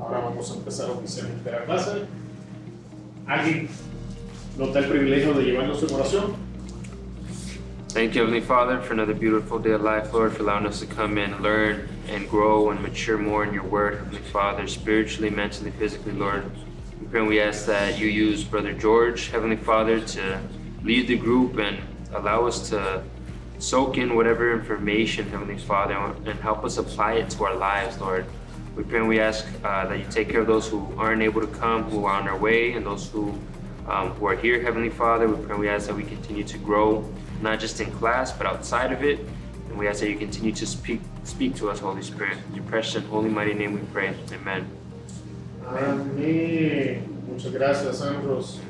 Ahora vamos a empezar oficialmente la clase. ¿Alguien nos da el privilegio de llevarnos en oración? Thank you, Heavenly Father, for another beautiful day of life, Lord, for allowing us to come in, learn, and grow and mature more in your word, Heavenly Father, spiritually, mentally, physically, Lord. We pray and we ask that you use Brother George, Heavenly Father, to lead the group and allow us to soak in whatever information, Heavenly Father, and help us apply it to our lives, Lord. We pray and we ask uh, that you take care of those who aren't able to come, who are on their way, and those who um, who are here, Heavenly Father. We pray and we ask that we continue to grow, not just in class, but outside of it. And we ask that you continue to speak speak to us, Holy Spirit. In your precious and holy mighty name we pray. Amen. Amén. Muchas gracias, Andros.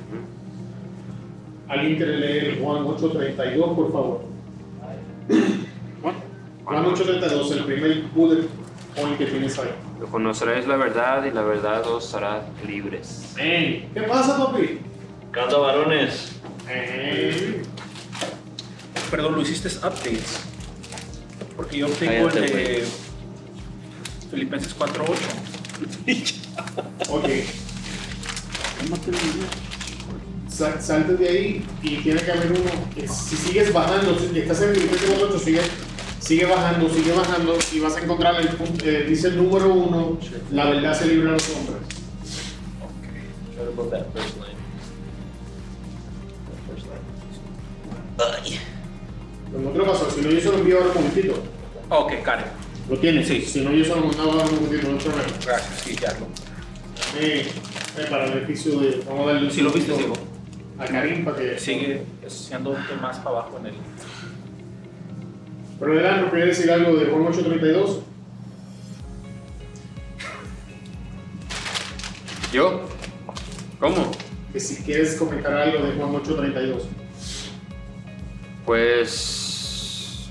¿Alguien quiere leer Juan 8.32, por favor? Juan 8.32, el primer bullet point que tienes ahí. Lo conoceréis la verdad y la verdad os hará libres. ¿Qué pasa, papi? Canta varones. Perdón, lo hiciste updates. Porque yo tengo Cállate, el de. Filipenses 4.8. Ok. Sa- salte de ahí y tiene que haber uno. que Si sigues bajando, si estás en el Filipenses 8, sigue, sigue bajando, sigue bajando y vas a encontrar el punto. eh, dice el número uno: La verdad se libra a los hombres. About that first line? That first line. Pero no te lo paso, si no, yo se lo envío ahora un momentito. Ok, Karen. ¿Lo tienes? Sí. Si no, yo se lo mandaba ahora un momentito, no hay problema. Gracias, sí, ya lo. Eh, eh, para el beneficio de. Vamos a darle un Si lo viste, digo. A Karim para que. Sigue siendo más para abajo en el. Pero Delano, ¿quería decir algo de Juan 832? ¿Yo? ¿Cómo? Que si quieres comentar algo de Juan 832. Pues.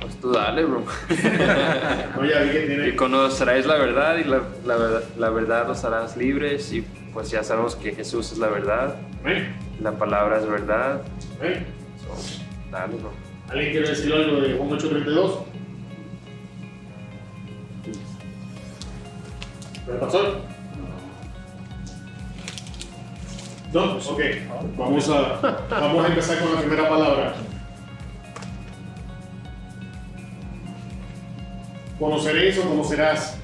Pues tú dale, bro. No, ya vi que Y tiene. conoceréis la verdad y la, la verdad, la verdad os harás libres y pues ya sabemos que Jesús es la verdad, ¿Eh? la palabra es verdad. ¿Eh? So, dale, bro. ¿Alguien quiere decir algo de Juan 832? ¿El pastor? No, ok. Vamos a, vamos a empezar con la primera palabra. Conoceréis o conocerás.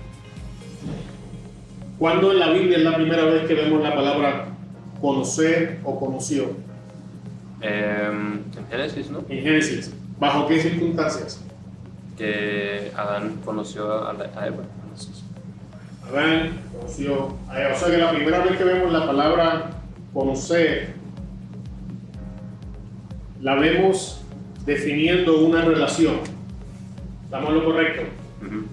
¿Cuándo en la Biblia es la primera vez que vemos la palabra conocer o conoció? Em, en Génesis, ¿no? En Génesis. ¿Bajo qué circunstancias? Que Adán conoció a, la- a Eva. Adán conoció a Eva. O sea que la primera vez que vemos la palabra conocer, la vemos definiendo una relación. ¿Estamos en lo correcto?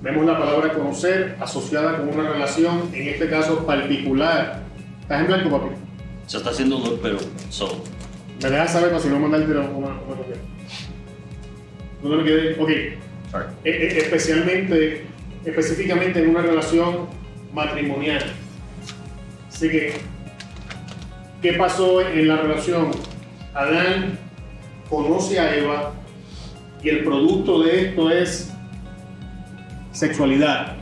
Vemos la palabra conocer asociada con una relación, en este caso particular. ¿Estás en blanco, papi? Se está haciendo look, pero so. Me dejas saber para si no mandarte una, una, copia. No te lo. Ok. E- e- especialmente, específicamente en una relación matrimonial. Así que, ¿qué pasó en la relación? Adán conoce a Eva y el producto de esto es sexualidad.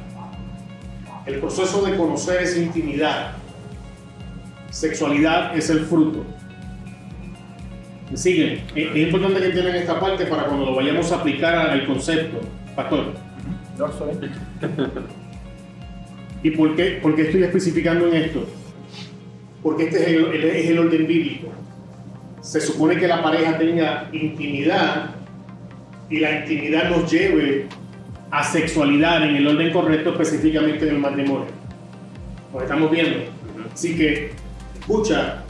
El proceso de conocer es intimidad. Sexualidad es el fruto. ¿Me siguen? Es importante que entiendan esta parte para cuando lo vayamos a aplicar al concepto. Pastor. No, sorry. ¿Y por qué, por qué estoy especificando en esto? Porque este es el, el- es el orden bíblico. Se supone que la pareja tenga intimidad y la intimidad nos lleve a sexualidad en el orden correcto, específicamente en el matrimonio. Lo estamos viendo. Así que, escucha,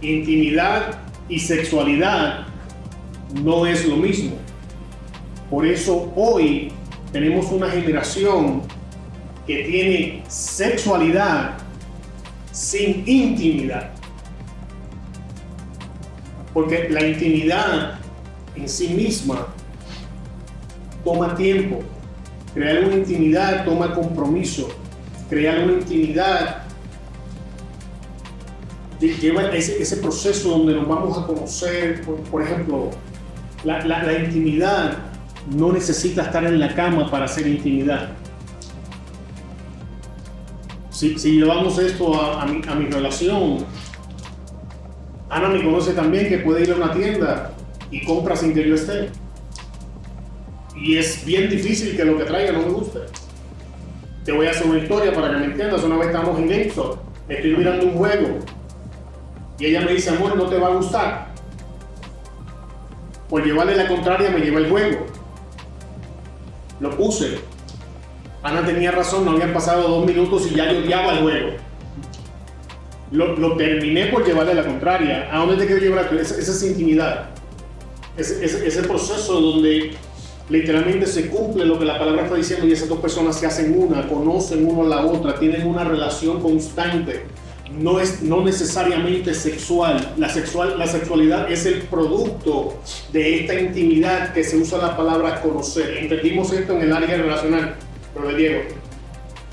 intimidad y sexualidad no es lo mismo. Por eso hoy tenemos una generación que tiene sexualidad sin intimidad. Porque la intimidad en sí misma toma tiempo. Crear una intimidad toma compromiso. Crear una intimidad lleva ese, ese proceso donde nos vamos a conocer. Por, ejemplo, la, intimidad no necesita estar en la cama para hacer intimidad. si, llevamos esto a, mi, a relación, Ana me conoce también que puede ir a una tienda y compra sin que yo esté. Y es bien difícil que lo que traiga no me guste. Te voy a hacer una historia para que me entiendas. Una vez estamos en GameStop, estoy mirando un juego y ella me dice, amor, no te va a gustar. Por llevarle la contraria me lleva el juego. Lo puse. Ana tenía razón, no habían pasado dos minutos y ya yo odiaba el juego. Lo, lo terminé por llevarle la contraria. ¿A dónde te quiero llevar? Esa, esa es intimidad. Ese, ese, ese proceso donde literalmente se cumple lo que la palabra está diciendo y esas dos personas se hacen una, conocen uno a la otra, tienen una relación constante. No es no necesariamente sexual. La, sexual. la sexualidad es el producto de esta intimidad que se usa la palabra conocer. Entendimos esto en el área relacional. Pero Diego,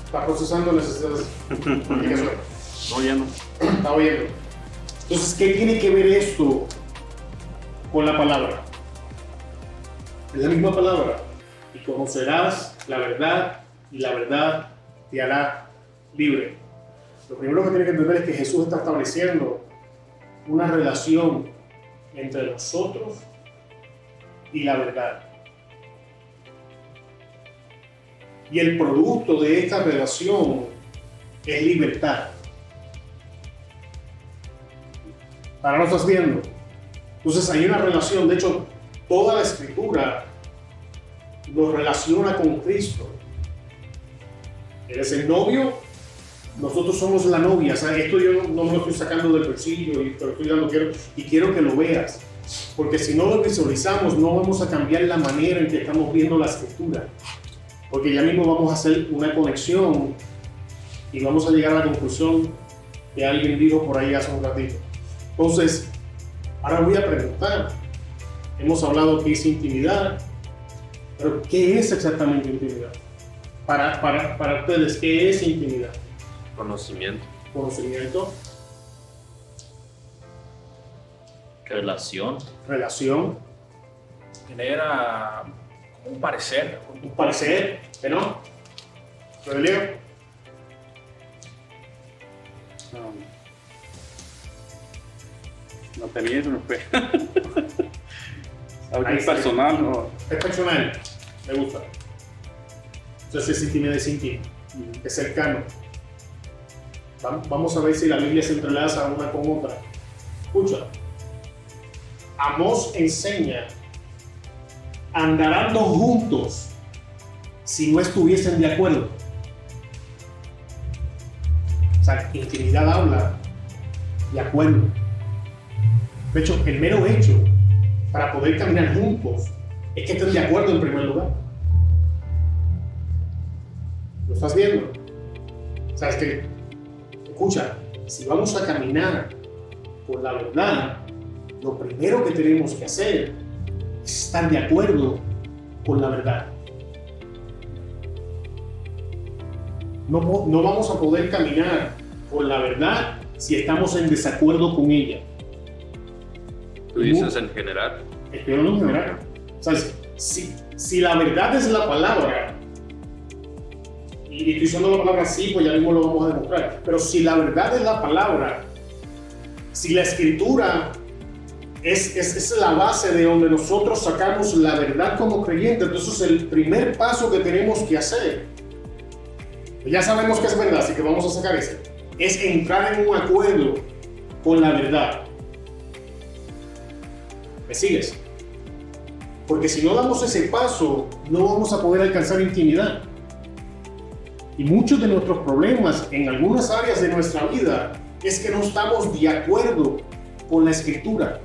está procesando necesidades. No, ya no. Está oyendo. Entonces, ¿qué tiene que ver esto con la palabra? Es la misma palabra. Y conocerás la verdad y la verdad te hará libre. Lo primero que tiene que entender es que Jesús está estableciendo una relación entre nosotros y la verdad. Y el producto de esta relación es libertad. Ahora lo estás viendo. Entonces hay una relación, de hecho, toda la escritura nos relaciona con Cristo. Eres el novio, nosotros somos la novia. O esto yo no, me lo estoy sacando del bolsillo, y estoy dando quiero, y quiero que lo veas. Porque si no lo visualizamos, no vamos a cambiar la manera en que estamos viendo la escritura. Porque ya mismo vamos a hacer una conexión y vamos a llegar a la conclusión que alguien dijo por ahí hace un ratito. Entonces, ahora voy a preguntar. Hemos hablado que es intimidad, pero ¿qué es exactamente intimidad? Para, para, para ustedes, ¿qué es intimidad? Conocimiento. Conocimiento, Relación. relación, Tener ah, un parecer. un parecer, ¿que no? ¿Lo leo? No, no tenía eso, no fue. Sí. personal, no. Es personal, me gusta. Entonces es intimidad, es íntimo, es cercano. Va- Vamos a ver si la Biblia se entrelaza una con otra. Escucha. Amós enseña, andarán dos juntos si no estuviesen de acuerdo. O sea, intimidad habla de acuerdo. De hecho, el mero hecho para poder caminar juntos es que estén de acuerdo en primer lugar. ¿Lo estás viendo? ¿Sabes qué? Escucha, si vamos a caminar por la verdad, lo primero que tenemos que hacer es estar de acuerdo con la verdad. No, no vamos a poder caminar por la verdad si estamos en desacuerdo con ella. ¿Tú dices en general? Estoy en general. ¿Sabes? Si, si la verdad es la palabra, y estoy usando la palabra sí, pues ya mismo lo vamos a demostrar, pero si la verdad es la palabra, si la escritura es, es, es la base de donde nosotros sacamos la verdad como creyentes, entonces el primer paso que tenemos que hacer, ya sabemos que es verdad, así que vamos a sacar ese, es entrar en un acuerdo con la verdad. ¿Me sigues? Porque si no damos ese paso, no vamos a poder alcanzar intimidad. Y muchos de nuestros problemas en algunas áreas de nuestra vida es que no estamos de acuerdo con la escritura.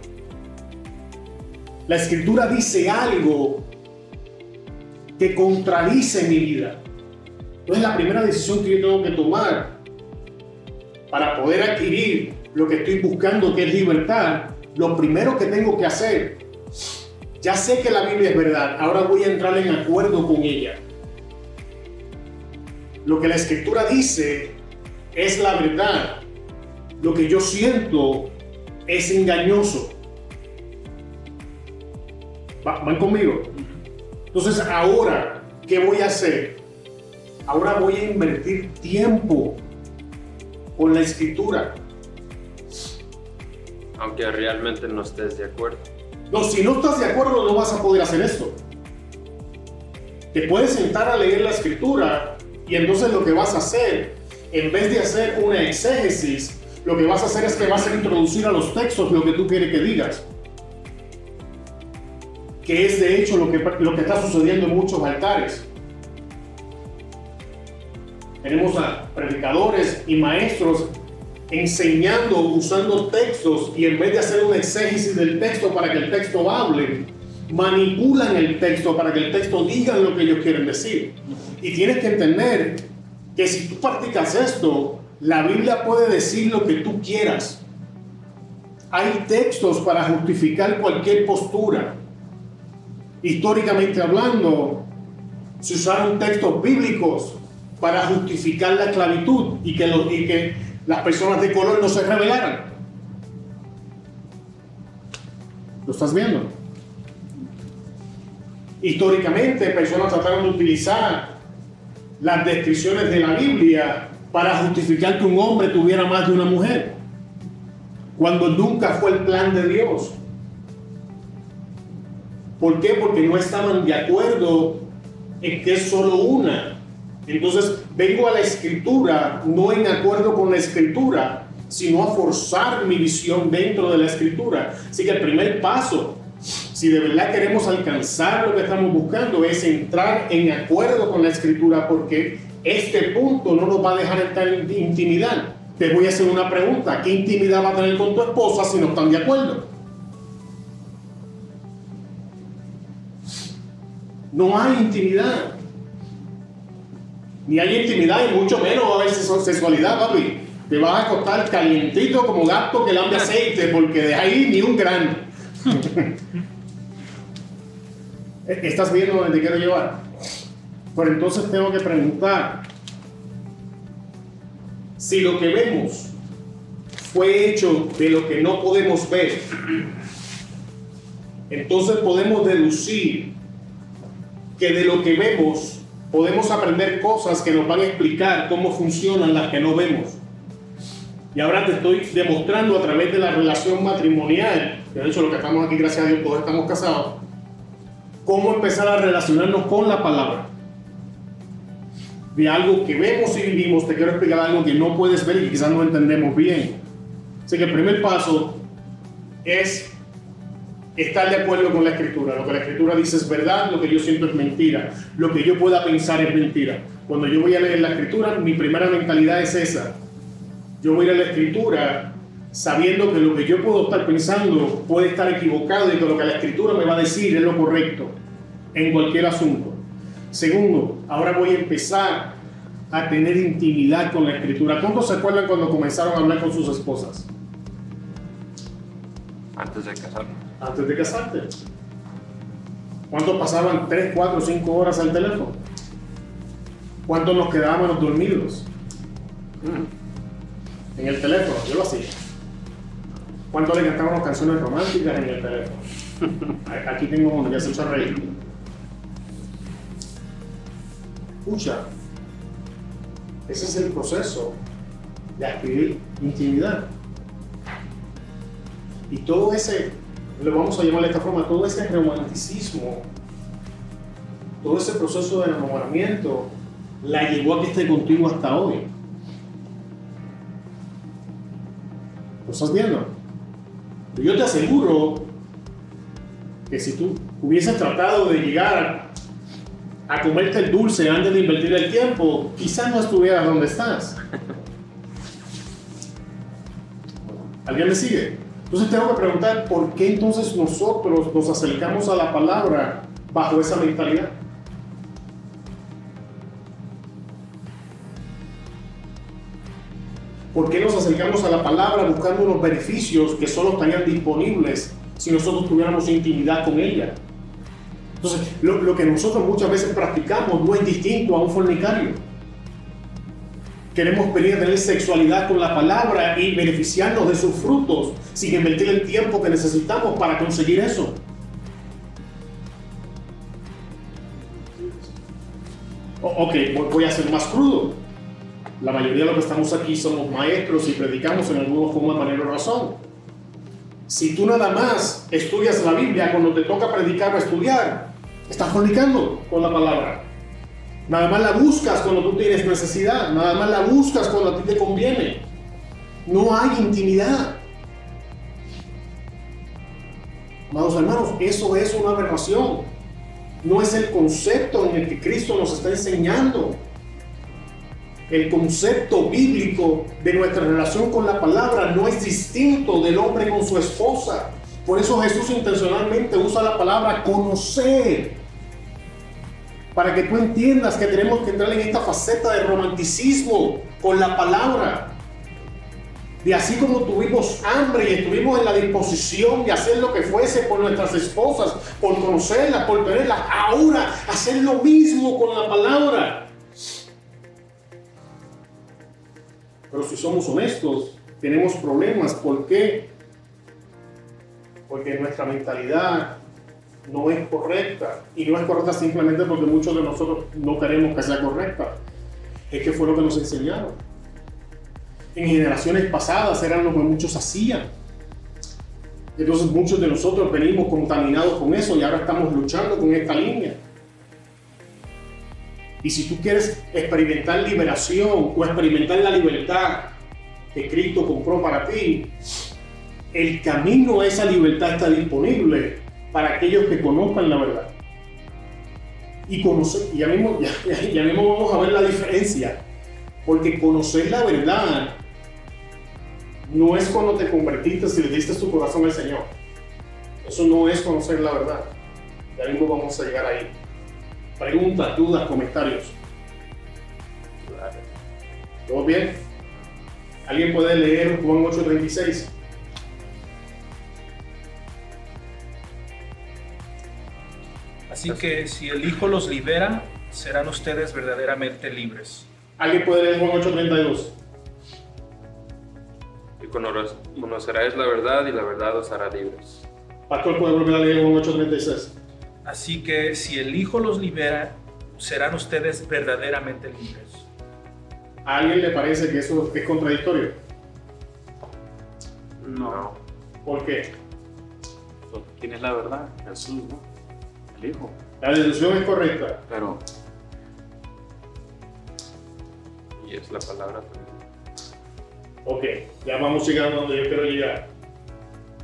La escritura dice algo que contradice mi vida. Entonces la primera decisión que yo tengo que tomar para poder adquirir lo que estoy buscando, que es libertad, lo primero que tengo que hacer, ya sé que la Biblia es verdad, ahora voy a entrar en acuerdo con ella. Lo que la escritura dice es la verdad. Lo que yo siento es engañoso. Va- ¿Van conmigo? Entonces ahora, ¿qué voy a hacer? Ahora voy a invertir tiempo con la escritura. aunque realmente no estés de acuerdo. No, si no estás de acuerdo no vas a poder hacer esto. Te puedes sentar a leer la escritura y entonces lo que vas a hacer, en vez de hacer una exégesis, lo que vas a hacer es que vas a introducir a los textos lo que tú quieres que digas. Que es de hecho lo que, lo que está sucediendo en muchos altares. Tenemos a predicadores y maestros enseñando, usando textos y en vez de hacer una exégesis del texto para que el texto hable, manipulan el texto para que el texto diga lo que ellos quieren decir. Y tienes que entender que si tú practicas esto, la Biblia puede decir lo que tú quieras. Hay textos para justificar cualquier postura. Históricamente hablando, se usaron textos bíblicos para justificar la esclavitud y que, los, y que las personas de color no se rebelaran. ¿Lo estás viendo? Históricamente, personas trataron de utilizar las descripciones de la Biblia para justificar que un hombre tuviera más de una mujer, cuando nunca fue el plan de Dios. ¿Por qué? Porque no estaban de acuerdo en que es solo una. Entonces vengo a la escritura no en acuerdo con la escritura, sino a forzar mi visión dentro de la escritura. Así que el primer paso, si de verdad queremos alcanzar lo que estamos buscando, es entrar en acuerdo con la escritura, porque este punto no nos va a dejar entrar en intimidad. Te voy a hacer una pregunta, ¿qué intimidad va a tener con tu esposa si no están de acuerdo? No hay intimidad ni hay intimidad y mucho menos va a haber sexualidad, papi. Te vas a acostar calientito como gato que lambe aceite, porque de ahí ni un gran. ¿Estás viendo dónde te quiero llevar? Pero entonces tengo que preguntar si lo que vemos fue hecho de lo que no podemos ver. Entonces podemos deducir que de lo que vemos podemos aprender cosas que nos van a explicar cómo funcionan las que no vemos. Y ahora te estoy demostrando a través de la relación matrimonial, de hecho lo que estamos aquí, gracias a Dios, todos estamos casados, cómo empezar a relacionarnos con la palabra. De algo que vemos y vivimos, te quiero explicar algo que no puedes ver y que quizás no entendemos bien. Así que el primer paso es estar de acuerdo con la escritura. Lo que la escritura dice es verdad, lo que yo siento es mentira. Lo que yo pueda pensar es mentira. Cuando yo voy a leer la escritura, mi primera mentalidad es esa. Yo voy a ir a la escritura sabiendo que lo que yo puedo estar pensando puede estar equivocado y que lo que la escritura me va a decir es lo correcto en cualquier asunto. Segundo, ahora voy a empezar a tener intimidad con la escritura. ¿Cuántos se acuerdan cuando comenzaron a hablar con sus esposas? Antes de casarme antes de casarte. ¿Cuántos pasaban 3, 4, 5 horas al teléfono? ¿Cuántos nos quedábamos dormidos? En el teléfono, yo lo hacía. ¿Cuántos le cantábamos canciones románticas en el teléfono? Aquí tengo uno que se echa reír. Escucha, ese es el proceso de adquirir intimidad. Y todo ese le vamos a llamar de esta forma, todo ese romanticismo, todo ese proceso de enamoramiento, la llevó a que esté contigo hasta hoy. ¿Lo estás viendo? Yo te aseguro que si tú hubieses tratado de llegar a comerte el dulce antes de invertir el tiempo, quizás no estuvieras donde estás. ¿Alguien me sigue? Entonces tengo que preguntar, ¿por qué entonces nosotros nos acercamos a la palabra bajo esa mentalidad? ¿Por qué nos acercamos a la palabra buscando unos beneficios que solo estarían disponibles si nosotros tuviéramos intimidad con ella? Entonces, lo, lo que nosotros muchas veces practicamos no es distinto a un fornicario queremos venir a tener sexualidad con la palabra y beneficiarnos de sus frutos sin invertir el tiempo que necesitamos para conseguir eso. ok, voy a ser más crudo. La mayoría de los que estamos aquí somos maestros y predicamos en alguna forma, manera o razón. Si tú nada más estudias la Biblia cuando te toca predicar o estudiar, estás fornicando con la palabra. Nada más la buscas cuando tú tienes necesidad, nada más la buscas cuando a ti te conviene. No hay intimidad. Amados hermanos, eso es una aberración. No es el concepto en el que Cristo nos está enseñando. El concepto bíblico de nuestra relación con la palabra no es distinto del hombre con su esposa. Por eso Jesús intencionalmente usa la palabra conocer. Para que tú entiendas que tenemos que entrar en esta faceta de romanticismo con la palabra. Y así como tuvimos hambre y estuvimos en la disposición de hacer lo que fuese por nuestras esposas, por conocerlas, por tenerlas, ahora hacer lo mismo con la palabra. Pero si somos honestos, tenemos problemas. ¿Por qué? Porque nuestra mentalidad no es correcta. Y no es correcta simplemente porque muchos de nosotros no queremos que sea correcta. Es que fue lo que nos enseñaron. En generaciones pasadas eran lo que muchos hacían. Entonces muchos de nosotros venimos contaminados con eso y ahora estamos luchando con esta línea. Y si tú quieres experimentar liberación o experimentar la libertad que Cristo compró para ti, el camino a esa libertad está disponible para aquellos que conozcan la verdad. Y ya mismo, ya mismo vamos a ver la diferencia, porque conocer la verdad no es cuando te convertiste y le diste tu corazón al Señor. Eso no es conocer la verdad. Ya mismo vamos a llegar ahí. Preguntas, dudas, comentarios. ¿Todo bien? ¿Alguien puede leer Juan 8:36? Así que si el Hijo los libera, serán ustedes verdaderamente libres. ¿Alguien puede leer Juan 8:32? Y cono- conoceráis la verdad y la verdad os hará libres. Pastor, ¿puede volver a leer Juan 8:36? Así que si el Hijo los libera, serán ustedes verdaderamente libres. ¿A alguien le parece que eso es contradictorio? No. ¿Por qué? ¿Quién es la verdad? Jesús, ¿no? El Hijo. La deducción es correcta. Pero Y es la palabra también. Ok, ya vamos llegando a donde yo quiero llegar.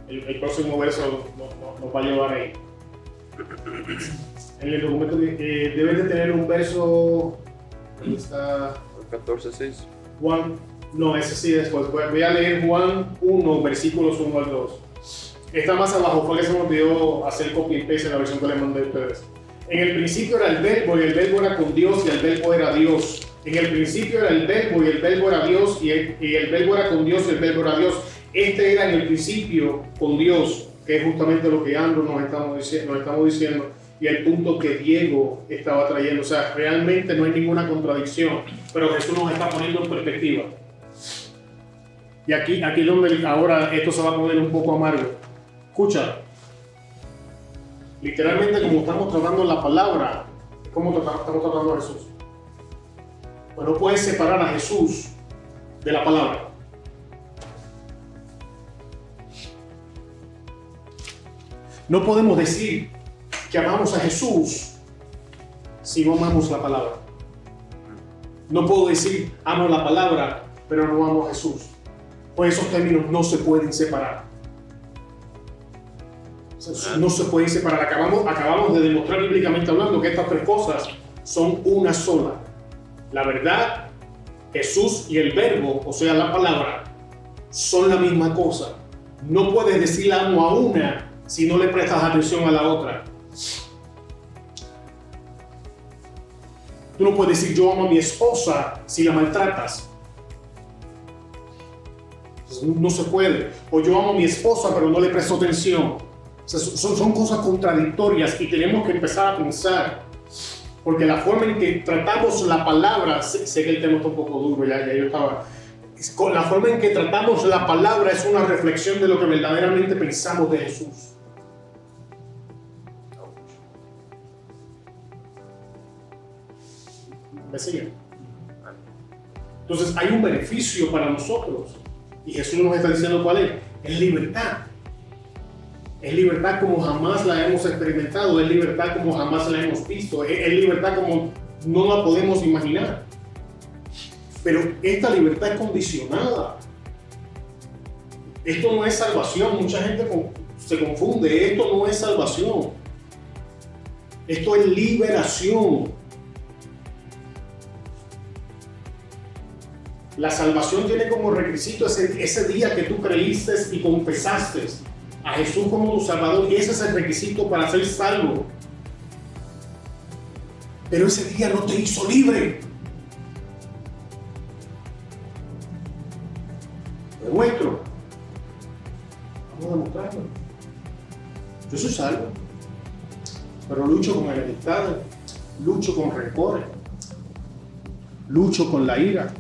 El, el próximo verso nos, nos- nos va a llevar ahí. En el documento eh, deben de tener un verso. ¿Dónde está El 14.6. Juan? No, ese sí después. Voy a leer Juan 1, versículos 1 al 2. Está más abajo, fue que se me olvidó hacer copy and paste en la versión que les mandé a ustedes. En el principio era el verbo y el verbo era con Dios y el verbo era Dios. En el principio era el verbo y el verbo era Dios y el, y el verbo era con Dios y el verbo era Dios. Este era en el principio con Dios, que es justamente lo que Andrew nos estamos, diciendo, y el punto que Diego estaba trayendo. O sea, realmente no hay ninguna contradicción, pero Jesús nos está poniendo en perspectiva. Y aquí, aquí es donde ahora esto se va a poner un poco amargo. Escucha, literalmente como estamos tratando la palabra, es como estamos tratando a Jesús. Pues no puedes separar a Jesús de la palabra. No podemos decir que amamos a Jesús si no amamos la palabra. No puedo decir amo la palabra, pero no amo a Jesús. Pues esos términos no se pueden separar. Sea, No se pueden separar. Acabamos, acabamos de demostrar bíblicamente hablando que estas tres cosas son una sola. La verdad, Jesús y el verbo, o sea, la palabra, son la misma cosa. No puedes decir amo a una si no le prestas atención a la otra. Tú no puedes decir yo amo a mi esposa si la maltratas. Entonces, No se puede. O yo amo a mi esposa pero no le presto atención. Son, cosas contradictorias y tenemos que empezar a pensar. Porque la forma en que tratamos la palabra, sé, que el tema está un poco duro, ya, yo estaba. La forma en que tratamos la palabra es una reflexión de lo que verdaderamente pensamos de Jesús. Entonces hay un beneficio para nosotros. Y Jesús nos está diciendo cuál es. Es libertad. Es libertad como jamás la hemos experimentado. Es libertad como jamás la hemos visto. Es, libertad como no la podemos imaginar. Pero esta libertad es condicionada. Esto no es salvación. Mucha gente se confunde. Esto no es salvación. Esto es liberación. La salvación tiene como requisito ese, día que tú creíste y confesaste a Jesús como tu Salvador. Y ese es el requisito para ser salvo. Pero ese día no te hizo libre. Demuestro. Vamos a demostrarlo. Yo soy salvo. Pero lucho con enemistades, lucho con rencores, lucho con la ira.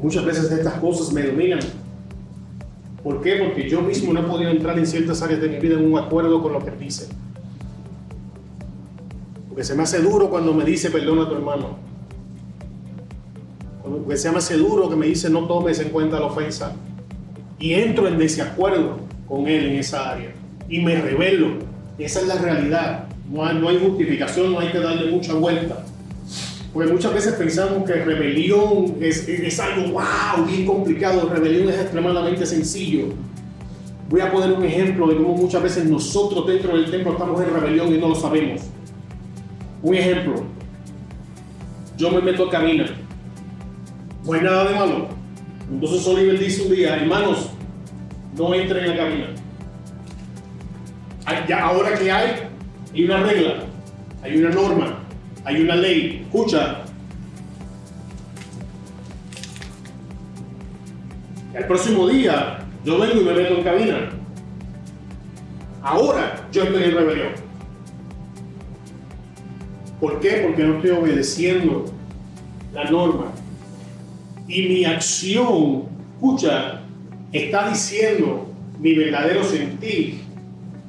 Muchas veces estas cosas me dominan. ¿Por qué? Porque yo mismo no he podido entrar en ciertas áreas de mi vida en un acuerdo con lo que dice. Porque se me hace duro cuando me dice perdona a tu hermano. Porque se me hace duro que me dice no tomes en cuenta la ofensa. Y entro en desacuerdo con él en esa área. Y me revelo. Esa es la realidad. No hay, no hay justificación, no hay que darle mucha vuelta. Porque muchas veces pensamos que rebelión es, algo wow, bien complicado. Rebelión es extremadamente sencillo. Voy a poner un ejemplo de cómo muchas veces nosotros dentro del templo estamos en rebelión y no lo sabemos. Un ejemplo. Yo me meto a caminar. No hay nada de malo. Entonces Oliver dice un día, hermanos, no entren a caminar. Hay- Ya ahora que hay, hay una regla, hay una norma, hay una ley. Escucha. El próximo día yo vengo y me meto en cabina. Ahora yo estoy en rebelión. ¿Por qué? Porque no estoy obedeciendo la norma. Y mi acción, escucha, está diciendo mi verdadero sentir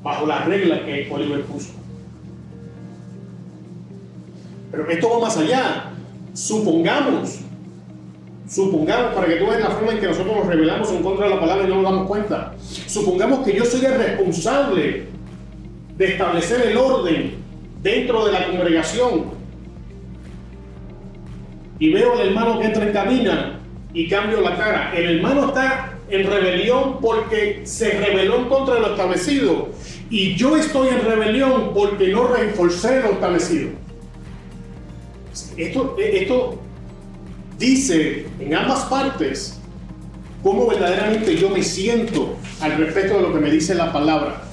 bajo las reglas que Oliver puso. Pero esto va más allá. Supongamos, supongamos, para que tú veas la forma en que nosotros nos rebelamos en contra de la palabra y no nos damos cuenta. Supongamos que yo soy el responsable de establecer el orden dentro de la congregación y veo al hermano que entra en camina y cambio la cara. El hermano está en rebelión porque se rebeló en contra de lo establecido. Y yo estoy en rebelión porque no reforcé lo establecido. Esto, esto dice en ambas partes cómo verdaderamente yo me siento al respecto de lo que me dice la palabra.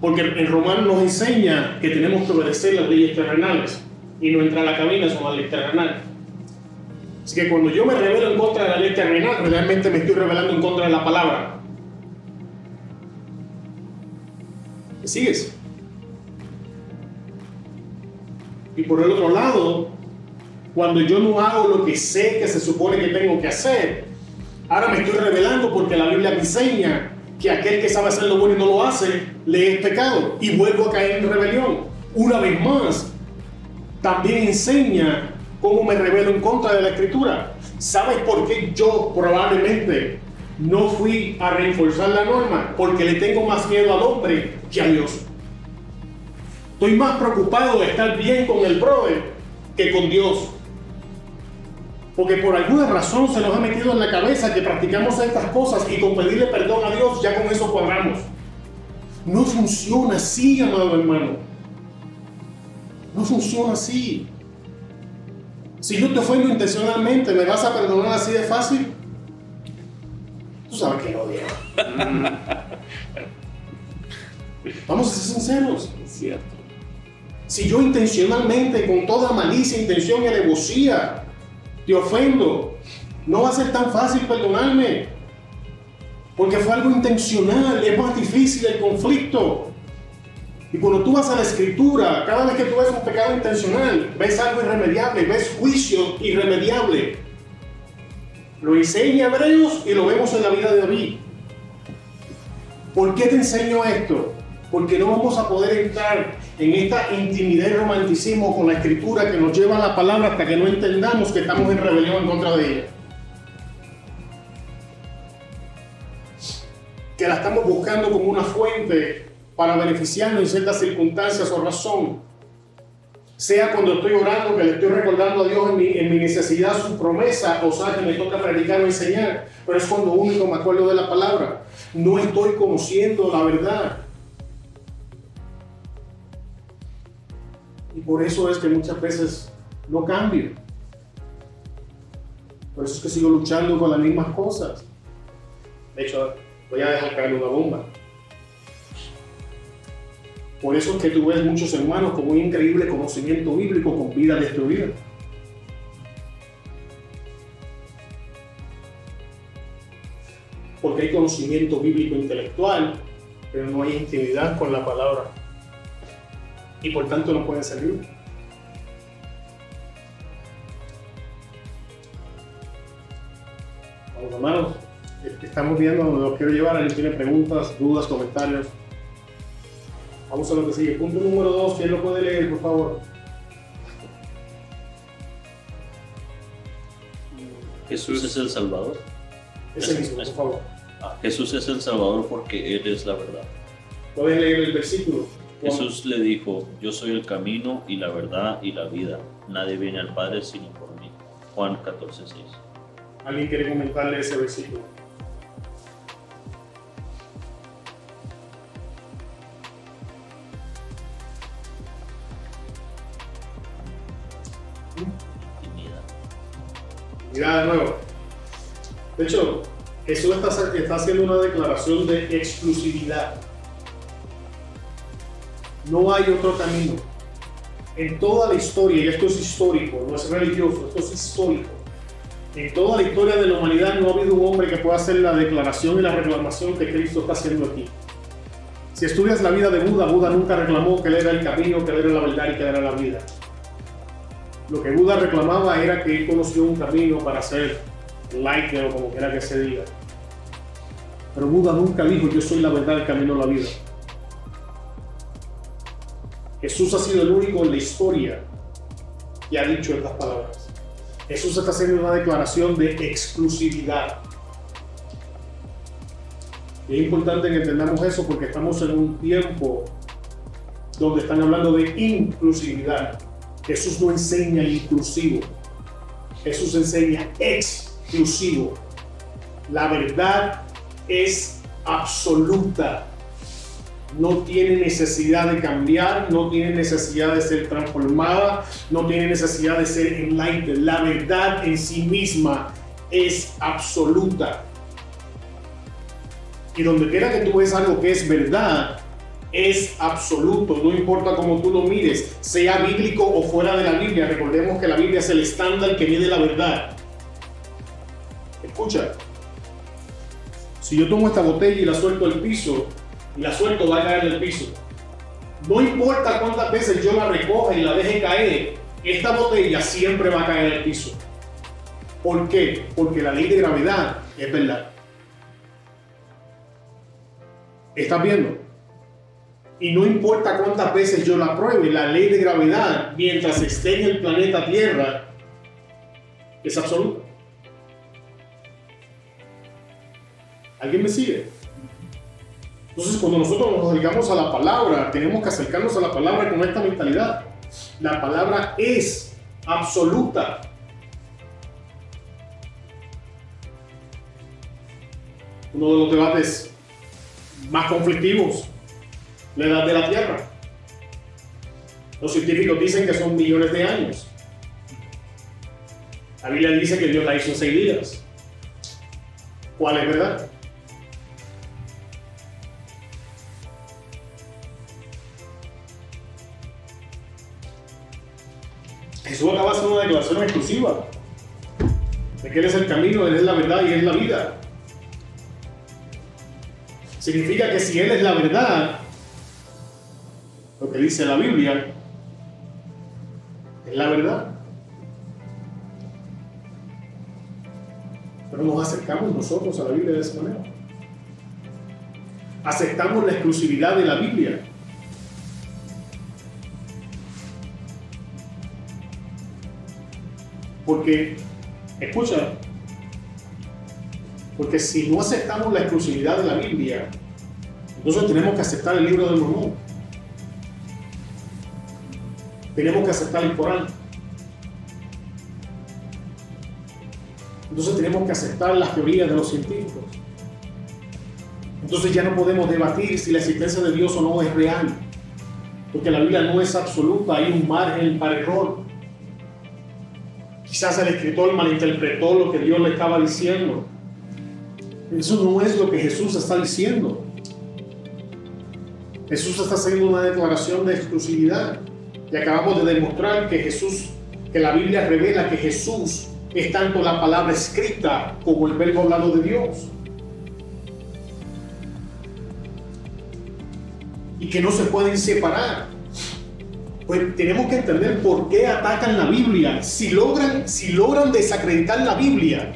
Porque en Romano nos enseña que tenemos que obedecer las leyes terrenales y no entrar a la cabina son las leyes terrenales. Así que cuando yo me revelo en contra de la ley terrenal, realmente me estoy rebelando en contra de la palabra. ¿Me sigues? Y por el otro lado, cuando yo no hago lo que sé que se supone que tengo que hacer, ahora me estoy revelando porque la Biblia me enseña que aquel que sabe hacer lo bueno y no lo hace, le es pecado y vuelvo a caer en rebelión. Una vez más, también enseña cómo me revelo en contra de la escritura. ¿Sabes por qué yo probablemente no fui a reforzar la norma? Porque le tengo más miedo al hombre que a Dios. Estoy más preocupado de estar bien con el brother que con Dios. Porque por alguna razón se nos ha metido en la cabeza que practicamos estas cosas y con pedirle perdón a Dios ya con eso cuadramos. No funciona así, amado hermano. No funciona así. Si yo te ofendo intencionalmente, ¿me vas a perdonar así de fácil? Tú sabes que no, Diego. Vamos a ser sinceros. Es cierto. Si yo intencionalmente, con toda malicia, intención y alevosía, te ofendo, no va a ser tan fácil perdonarme. Porque fue algo intencional, es más difícil el conflicto. Y cuando tú vas a la escritura, cada vez que tú ves un pecado intencional, ves algo irremediable, ves juicio irremediable. Lo enseña Hebreos y lo vemos en la vida de David. ¿Por qué te enseño esto? Porque no vamos a poder entrar en esta intimidad y romanticismo con la escritura que nos lleva a la palabra hasta que no entendamos que estamos en rebelión en contra de ella. Que la estamos buscando como una fuente para beneficiarnos en ciertas circunstancias o razón. Sea cuando estoy orando, que le estoy recordando a Dios en mi, en mi necesidad su promesa, o sea, que me toca predicar o enseñar, pero es cuando único me acuerdo de la palabra. No estoy conociendo la verdad. Y por eso es que muchas veces no cambio. Por eso es que sigo luchando con las mismas cosas. De hecho, voy a dejar caer una bomba. Por eso es que tú ves muchos hermanos con un increíble conocimiento bíblico con vida destruida. Porque hay conocimiento bíblico intelectual, pero no hay intimidad con la palabra. Y por tanto no pueden servir. Vamos, hermanos, estamos viendo donde los quiero llevar. Alguien tiene preguntas, dudas, comentarios. Vamos a lo que sigue. Punto número dos, ¿quién lo puede leer, por favor? Jesús es el Salvador. Ese mismo, por favor. Ah, Jesús es el Salvador porque Él es la verdad. Pueden leer el versículo. Jesús le dijo, yo soy el camino y la verdad y la vida. Nadie viene al Padre sino por mí. Juan 14, 6. ¿Alguien quiere comentarle ese versículo? Intimidad. Mira de nuevo. De hecho, Jesús está, está haciendo una declaración de exclusividad. No hay otro camino. En toda la historia, y esto es histórico, no es religioso, esto es histórico. En toda la historia de la humanidad no ha habido un hombre que pueda hacer la declaración y la reclamación que Cristo está haciendo aquí. Si estudias la vida de Buda, Buda nunca reclamó que él era el camino, que él era la verdad y que él era la vida. Lo que Buda reclamaba era que él conoció un camino para ser light o como quiera que se diga. Pero Buda nunca dijo yo soy la verdad, el camino, la vida. Jesús ha sido el único en la historia que ha dicho estas palabras. Jesús está haciendo una declaración de exclusividad. Y es importante que entendamos eso porque estamos en un tiempo donde están hablando de inclusividad. Jesús no enseña inclusivo. Jesús enseña exclusivo. La verdad es absoluta. No tiene necesidad de cambiar, no tiene necesidad de ser transformada, no tiene necesidad de ser enlightened. La verdad en sí misma es absoluta. Y donde quiera que tú ves algo que es verdad, es absoluto, no importa cómo tú lo mires, sea bíblico o fuera de la Biblia. Recordemos que la Biblia es el estándar que mide la verdad. Escucha, si yo tomo esta botella y la suelto al piso, la suelto va a caer del piso. No importa cuántas veces yo la recoja y la deje caer, esta botella siempre va a caer al piso. ¿Por qué? Porque la ley de gravedad es verdad. ¿Estás viendo? Y no importa cuántas veces yo la pruebe, la ley de gravedad, mientras esté en el planeta Tierra, es absoluta. ¿Alguien me sigue? Entonces, cuando nosotros nos acercamos a la palabra, tenemos que acercarnos a la palabra con esta mentalidad. La palabra es absoluta. Uno de los debates más conflictivos, la edad de la Tierra. Los científicos dicen que son millones de años. La Biblia dice que Dios la hizo en seis días. ¿Cuál es verdad? Jesús acaba de una declaración exclusiva de que Él es el camino, Él es la verdad y Él es la vida. Significa que si Él es la verdad, lo que dice la Biblia, es la verdad. Pero nos acercamos nosotros a la Biblia de esa manera. Aceptamos la exclusividad de la Biblia. Porque, escucha, porque si no aceptamos la exclusividad de la Biblia, entonces tenemos que aceptar el libro de Mormón. Tenemos que aceptar el Corán. Entonces tenemos que aceptar las teorías de los científicos. Entonces ya no podemos debatir si la existencia de Dios o no es real. Porque la Biblia no es absoluta, hay un margen para error. Quizás el escritor malinterpretó lo que Dios le estaba diciendo. Eso no es lo que Jesús está diciendo. Jesús está haciendo una declaración de exclusividad. Y acabamos de demostrar que Jesús, que la Biblia revela que Jesús es tanto la palabra escrita como el verbo hablado de Dios. Y que no se pueden separar. Tenemos que entender por qué atacan la Biblia. Si logran, si logran desacreditar la Biblia,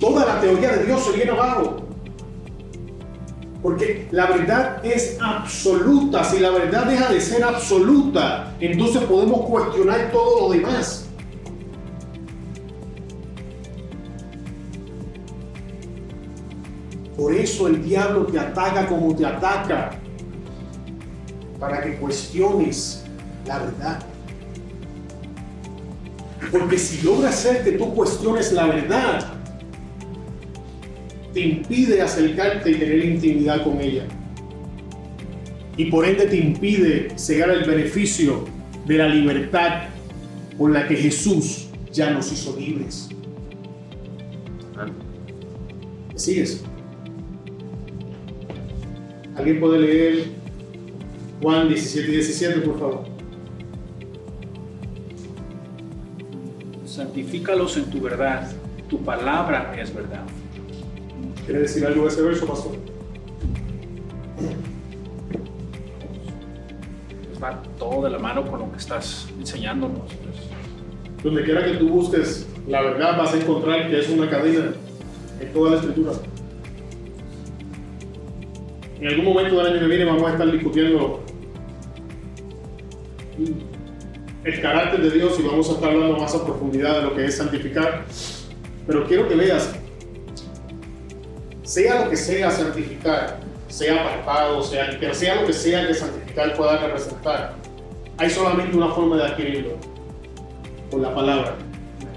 toda la teoría de Dios se viene abajo. Porque la verdad es absoluta. Si la verdad deja de ser absoluta, entonces podemos cuestionar todo lo demás. Por eso el diablo te ataca como te ataca. Para que cuestiones la verdad. Porque si logra hacer que tú cuestiones la verdad, te impide acercarte y tener intimidad con ella. Y por ende te impide cegar el beneficio de la libertad por la que Jesús ya nos hizo libres. ¿Me sigues? ¿Alguien puede leer Juan 17 y 17, por favor? Santifícalos en tu verdad. Tu palabra es verdad. ¿Quiere decir algo de ese verso, pastor? Pues va todo de la mano con lo que estás enseñándonos. pues. Donde quiera que tú busques la verdad, vas a encontrar que es una cadena en toda la escritura. En algún momento del año que viene vamos a estar discutiendo el carácter de Dios y vamos a estar hablando más a profundidad de lo que es santificar. Pero quiero que veas, sea lo que sea santificar, sea apartado, sea, pero sea lo que sea que santificar pueda representar, hay solamente una forma de adquirirlo, con la palabra.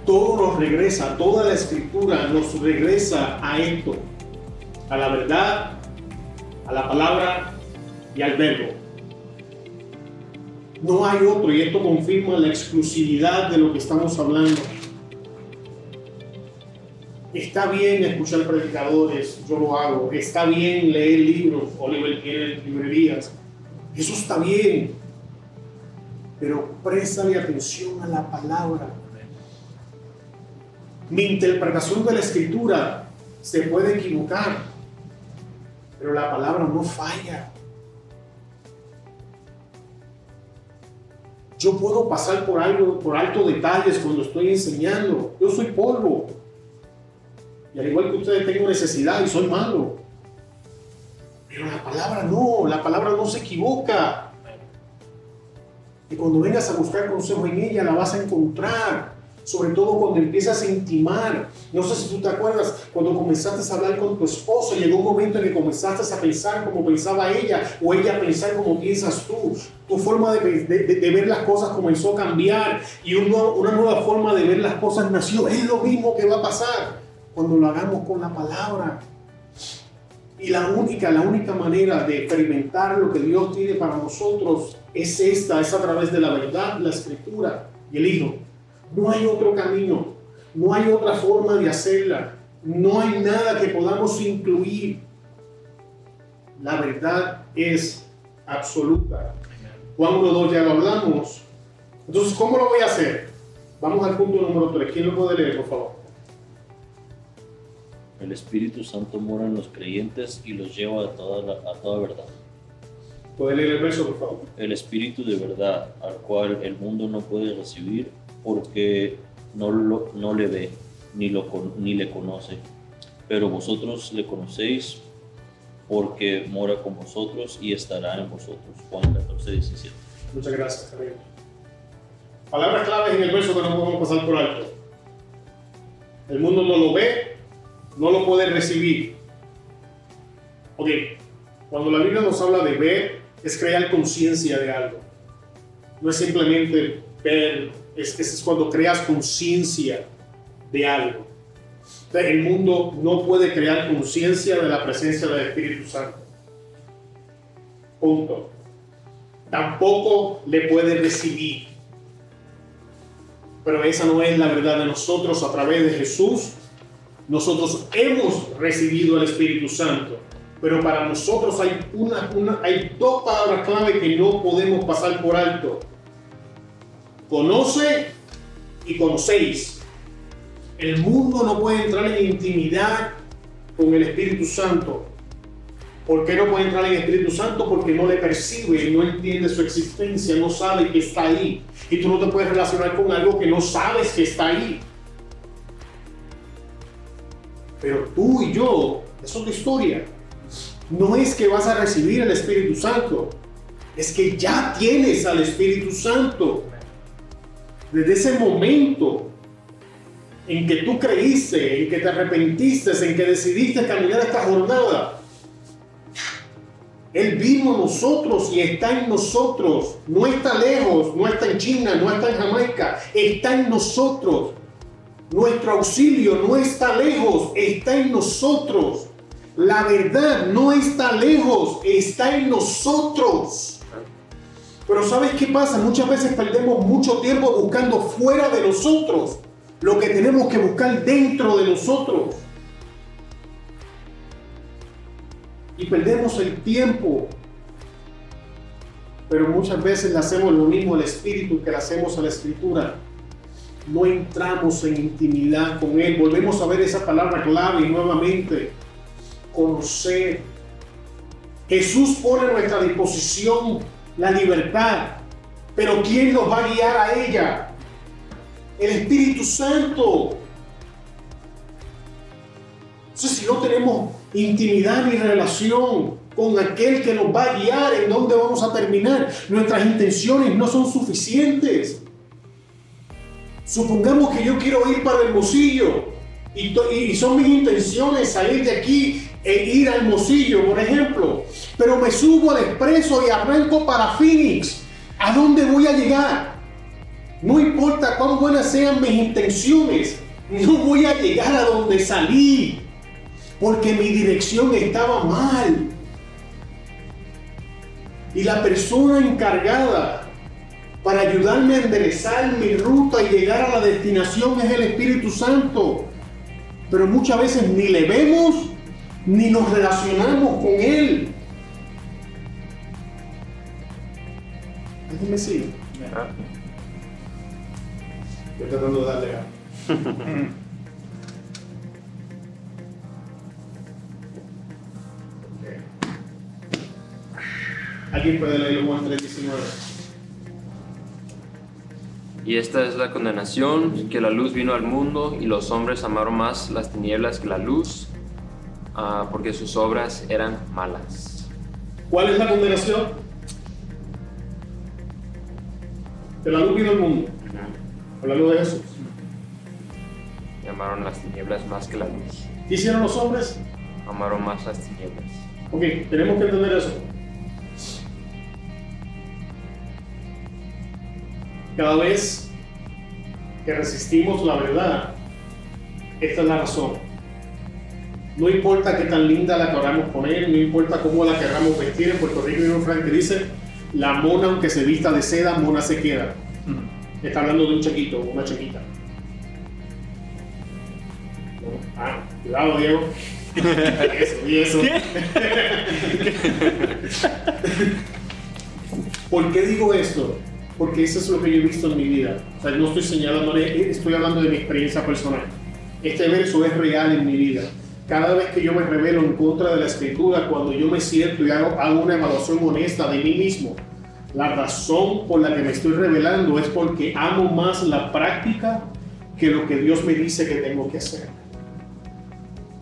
Todo nos regresa, toda la escritura nos regresa a esto, a la verdad, a la palabra y al verbo. No hay otro y esto confirma la exclusividad de lo que estamos hablando. Está bien escuchar predicadores, yo lo hago. Está bien leer libros, Oliver tiene librerías. Eso está bien. Pero préstale atención a la palabra. Mi interpretación de la escritura se puede equivocar, pero la palabra no falla. Yo puedo pasar por algo, por alto detalles cuando estoy enseñando. Yo soy polvo. Y al igual que ustedes tengo necesidad y soy malo. Pero la palabra no, la palabra no se equivoca. Y cuando vengas a buscar consejo en ella, la vas a encontrar. Sobre todo cuando empiezas a intimar. No sé si tú te acuerdas, cuando comenzaste a hablar con tu esposo, llegó un momento en que comenzaste a pensar como pensaba ella, o ella a pensar como piensas tú. Tu forma de, ver las cosas comenzó a cambiar y una nueva forma de ver las cosas nació. Es lo mismo que va a pasar cuando lo hagamos con la palabra. Y la única, la única manera de experimentar lo que Dios tiene para nosotros es esta, es a través de la verdad, la escritura y el Hijo. No hay otro camino, no hay otra forma de hacerla, no hay nada que podamos incluir. La verdad es absoluta. Juan 1.2 ya lo hablamos. Entonces, ¿cómo lo voy a hacer? Vamos al punto número 3. ¿Quién lo puede leer, por favor? El Espíritu Santo mora en los creyentes y los lleva a toda, la- a toda verdad. ¿Puede leer el verso, por favor? El Espíritu de verdad, al cual el mundo no puede recibir porque no, lo, no le ve ni, lo, ni le conoce. Pero vosotros le conocéis porque mora con vosotros y estará en vosotros. Juan 14, 17. Muchas gracias, Javier. Palabras claves en el verso que no podemos pasar por alto. El mundo no lo ve, no lo puede recibir. Ok, cuando la Biblia nos habla de ver, es crear conciencia de algo. No es simplemente ver, es, cuando creas conciencia de algo. El mundo no puede crear conciencia de la presencia del Espíritu Santo. Punto. Tampoco le puede recibir. Pero esa no es la verdad de nosotros a través de Jesús. Nosotros hemos recibido el Espíritu Santo. Pero para nosotros hay, una, una, hay dos palabras clave que no podemos pasar por alto. Conoce y conocéis. El mundo no puede entrar en intimidad con el Espíritu Santo. ¿Por qué no puede entrar en el Espíritu Santo? Porque no le percibe, no entiende su existencia, no sabe que está ahí. Y tú no te puedes relacionar con algo que no sabes que está ahí. Pero tú y yo, eso es la historia. No es que vas a recibir el Espíritu Santo, es que ya tienes al Espíritu Santo. Desde ese momento en que tú creíste, en que te arrepentiste, en que decidiste caminar esta jornada, Él vino a nosotros y está en nosotros. No está lejos, no está en China, no está en Jamaica, está en nosotros. Nuestro auxilio no está lejos, está en nosotros. La verdad no está lejos, está en nosotros. Pero ¿sabes qué pasa? Muchas veces perdemos mucho tiempo buscando fuera de nosotros lo que tenemos que buscar dentro de nosotros. Y perdemos el tiempo. Pero muchas veces le hacemos lo mismo al Espíritu que le hacemos a la Escritura. No entramos en intimidad con Él. Volvemos a ver esa palabra clave nuevamente. Conocer. Jesús pone a nuestra disposición la libertad. Pero ¿quién nos va a guiar a ella? el Espíritu Santo. Entonces, si no tenemos intimidad ni relación con aquel que nos va a guiar en dónde vamos a terminar, nuestras intenciones no son suficientes. Supongamos que yo quiero ir para el Hermosillo y, y son mis intenciones salir de aquí e ir al Hermosillo, por ejemplo, pero me subo al expreso y arranco para Phoenix. ¿A dónde voy a llegar? No importa cuán buenas sean mis intenciones, no voy a llegar a donde salí, porque mi dirección estaba mal. Y la persona encargada para ayudarme a enderezar mi ruta y llegar a la destinación es el Espíritu Santo. Pero muchas veces ni le vemos ni nos relacionamos con Él. Déjeme sí. Estoy tratando de darle a. ¿Alguien puede leer Juan 3:19? Y esta es la condenación, que la luz vino al mundo y los hombres amaron más las tinieblas que la luz, uh, porque sus obras eran malas. ¿Cuál es la condenación? Que la luz vino al mundo. Hablando de Jesús. Amaron las tinieblas más que la luz. ¿Qué hicieron los hombres? Amaron más las tinieblas. Ok, tenemos que entender eso. Cada vez que resistimos la verdad, esta es la razón. No importa qué tan linda la queramos poner, no importa cómo la queramos vestir. En Puerto Rico hay un refrán que dice, la mona aunque se vista de seda, mona se queda. Está hablando de un chiquito, una chiquita. Ah, cuidado, Diego. eso, y eso. ¿Por qué digo esto? Porque eso es lo que yo he visto en mi vida. O sea, no estoy señalando, estoy hablando de mi experiencia personal. Este verso es real en mi vida. Cada vez que yo me revelo en contra de la escritura, cuando yo me siento y hago, hago una evaluación honesta de mí mismo, la razón por la que me estoy revelando es porque amo más la práctica que lo que Dios me dice que tengo que hacer.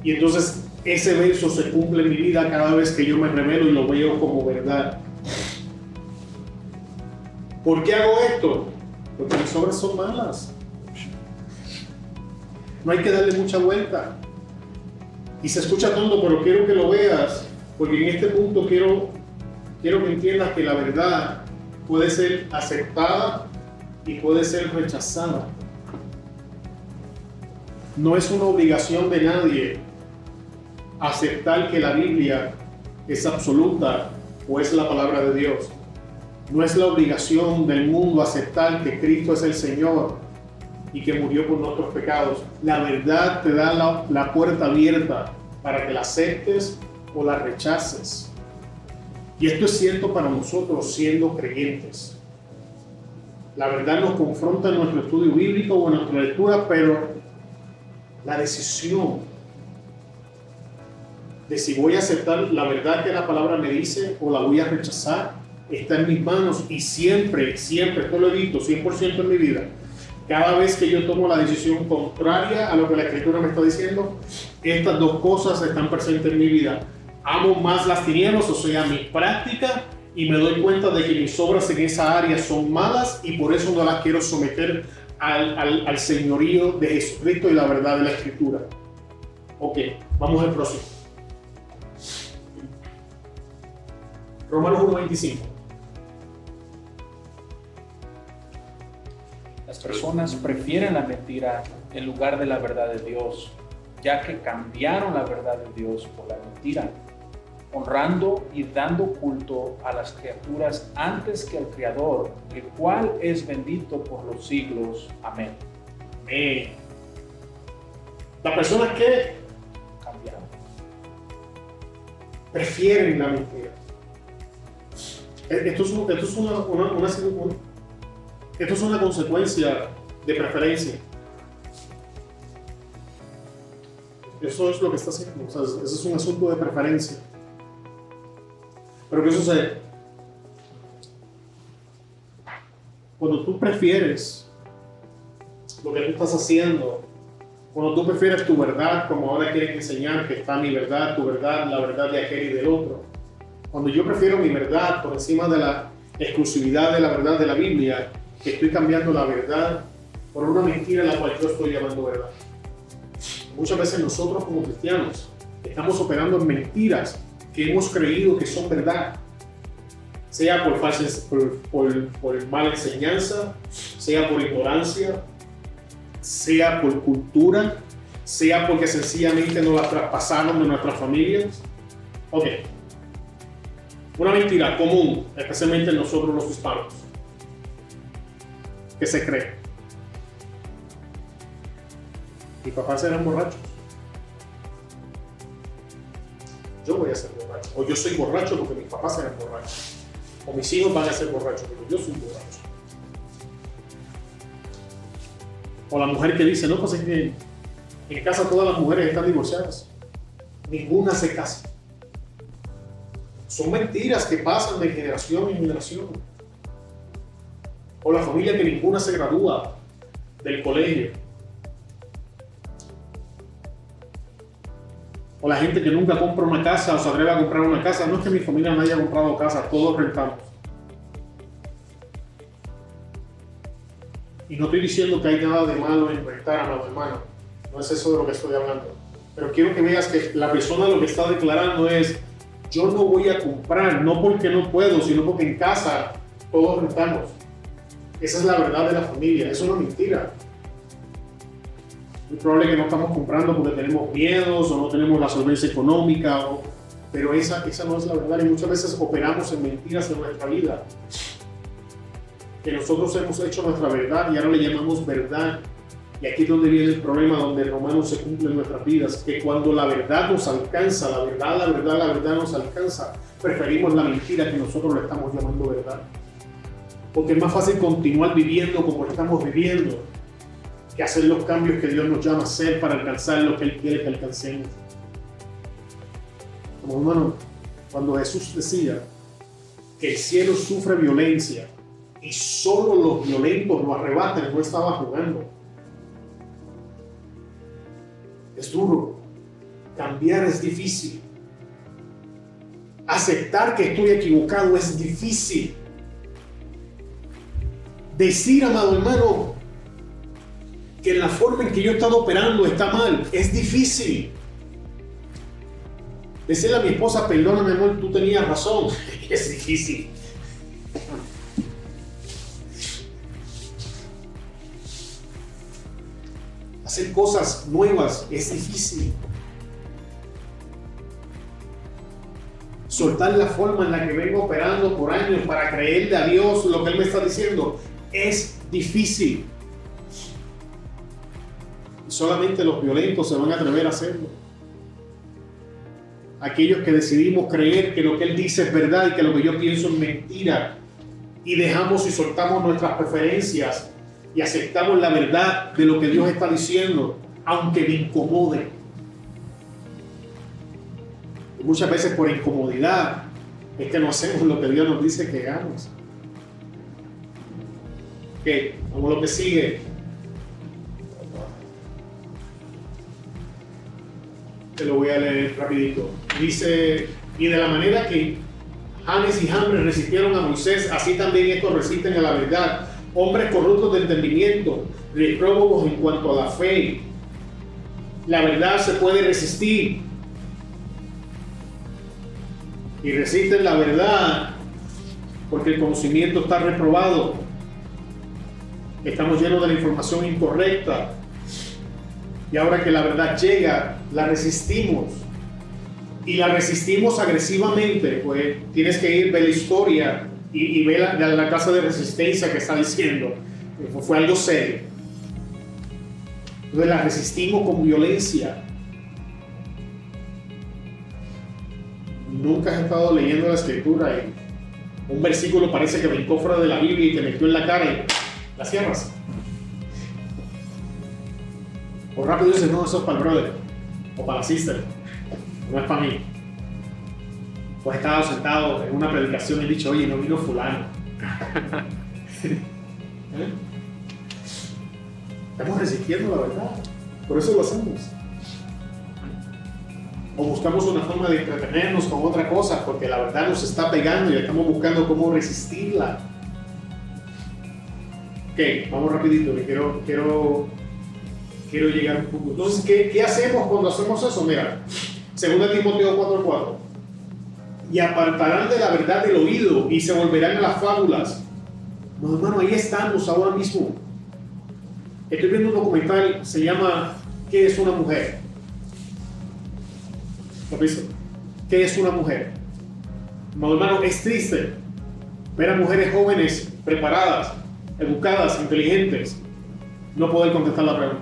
Y entonces ese verso se cumple en mi vida cada vez que yo me revelo y lo veo como verdad. ¿Por qué hago esto? Porque mis obras son malas. No hay que darle mucha vuelta. Y se escucha tonto, pero quiero que lo veas, porque en este punto quiero, quiero que entiendas que la verdad puede ser aceptada y puede ser rechazada. No es una obligación de nadie aceptar que la Biblia es absoluta o es la palabra de Dios. No es la obligación del mundo aceptar que Cristo es el Señor y que murió por nuestros pecados. La verdad te da la, la puerta abierta para que la aceptes o la rechaces. Y esto es cierto para nosotros siendo creyentes. La verdad nos confronta en nuestro estudio bíblico o en nuestra lectura, pero la decisión de si voy a aceptar la verdad que la palabra me dice o la voy a rechazar está en mis manos y siempre, siempre, esto lo he visto 100% en mi vida, cada vez que yo tomo la decisión contraria a lo que la escritura me está diciendo, estas dos cosas están presentes en mi vida. Amo más las tinieblas, o sea, mi práctica, y me doy cuenta de que mis obras en esa área son malas y por eso no las quiero someter al, señorío de Jesucristo y la verdad de la escritura. Ok, vamos al próximo. Romanos 1.25. personas prefieren la mentira en lugar de la verdad de Dios, ya que cambiaron la verdad de Dios por la mentira, honrando y dando culto a las criaturas antes que al Creador, el cual es bendito por los siglos. Amén. Amén. Las personas que Cambiaron. prefieren la mentira. Esto es, un- esto es una, una- una- un- esto es una consecuencia de preferencia. Eso es lo que está haciendo. O sea, eso es un asunto de preferencia. Pero ¿qué sucede? Cuando tú prefieres lo que tú estás haciendo, cuando tú prefieres tu verdad, como ahora quieren enseñar que está mi verdad, tu verdad, la verdad de aquel y del otro, cuando yo prefiero mi verdad por encima de la exclusividad de la verdad de la Biblia, que estoy cambiando la verdad por una mentira la cual yo estoy llamando verdad. Muchas veces nosotros como cristianos estamos operando en mentiras que hemos creído que son verdad, sea por, falsas, por, por, por mala enseñanza, sea por ignorancia, sea por cultura, sea porque sencillamente nos la traspasaron de nuestras familias. Ok, una mentira común, especialmente en nosotros los hispanos, que se cree. Mis papás eran borrachos. Yo voy a ser borracho. O yo soy borracho porque mis papás eran borrachos. O mis hijos van a ser borrachos porque yo soy borracho. O la mujer que dice, no, pues es que en casa todas las mujeres están divorciadas. Ninguna se casa. Son mentiras que pasan de generación en generación. O la familia que ninguna se gradúa del colegio. O la gente que nunca compra una casa o se atreve a comprar una casa. No es que mi familia no haya comprado casa, todos rentamos. Y no estoy diciendo que hay nada de malo en rentar, amado hermano. No es eso de lo que estoy hablando. Pero quiero que veas que la persona lo que está declarando es, yo no voy a comprar, no porque no puedo, sino porque en casa todos rentamos. Esa es la verdad de la familia, eso no es mentira. Es probable que no estamos comprando porque tenemos miedos o no tenemos la solvencia económica, o- pero esa, esa no es la verdad y muchas veces operamos en mentiras en nuestra vida. Que nosotros hemos hecho nuestra verdad y ahora le llamamos verdad. Y aquí es donde viene el problema, donde el romano se cumple en nuestras vidas, que cuando la verdad nos alcanza, la verdad, la verdad, la verdad nos alcanza, preferimos la mentira que nosotros le estamos llamando verdad. Porque es más fácil continuar viviendo como estamos viviendo que hacer los cambios que Dios nos llama a hacer para alcanzar lo que Él quiere que alcancemos. Como hermano, cuando Jesús decía que el cielo sufre violencia y solo los violentos lo arrebatan, no estaba jugando. Es duro. Cambiar es difícil. Aceptar que estoy equivocado es difícil. Decir, amado hermano, que la forma en que yo he estado operando está mal. Es difícil. Decirle a mi esposa, perdóname amor, tú tenías razón. es difícil. Hacer cosas nuevas es difícil. Soltar la forma en la que vengo operando por años para creerle a Dios lo que Él me está diciendo es difícil. solamente los violentos se van a atrever a hacerlo. Aquellos que decidimos creer que lo que Él dice es verdad y que lo que yo pienso es mentira. Y dejamos y soltamos nuestras preferencias y aceptamos la verdad de lo que Dios está diciendo, aunque me incomode. Muchas veces por incomodidad es que no hacemos lo que Dios nos dice que hagamos. Vamos a lo que sigue. Te lo voy a leer rapidito. Dice, y de la manera que Janes y Jambres resistieron a Moisés, así también estos resisten a la verdad hombres corruptos de entendimiento, retrógrafos en cuanto a la fe. La verdad se puede resistir. Y resisten la verdad porque el conocimiento está reprobado. Estamos llenos de la información incorrecta. Y ahora que la verdad llega, la resistimos. Y la resistimos agresivamente, pues tienes que ir ver la historia y, ve la, la, clase de resistencia que está diciendo. Fue, algo serio. Entonces la resistimos con violencia. Nunca has estado leyendo la escritura y un versículo parece que brincó fuera de la Biblia y te metió en la cara y la cierras. O rápido dices, no, eso es para el brother o para la sister, no es para mí o he estado sentado en una predicación y he dicho, oye, no vino fulano. ¿Eh? Estamos resistiendo la verdad. Por eso lo hacemos. O buscamos una forma de entretenernos con otra cosa, porque la verdad nos está pegando y estamos buscando cómo resistirla. Ok, vamos rapidito, quiero, quiero, quiero llegar un punto. Entonces, ¿qué, ¿qué, hacemos cuando hacemos eso? Mira, 2 Timoteo 4.4 y apartarán de la verdad del oído y se volverán a las fábulas. No, hermano, ahí estamos ahora mismo. Estoy viendo un documental, se llama ¿Qué es una mujer? ¿Lo visto? ¿Qué es una mujer? No, hermano, es triste ver a mujeres jóvenes, preparadas, educadas, inteligentes, no poder contestar la pregunta.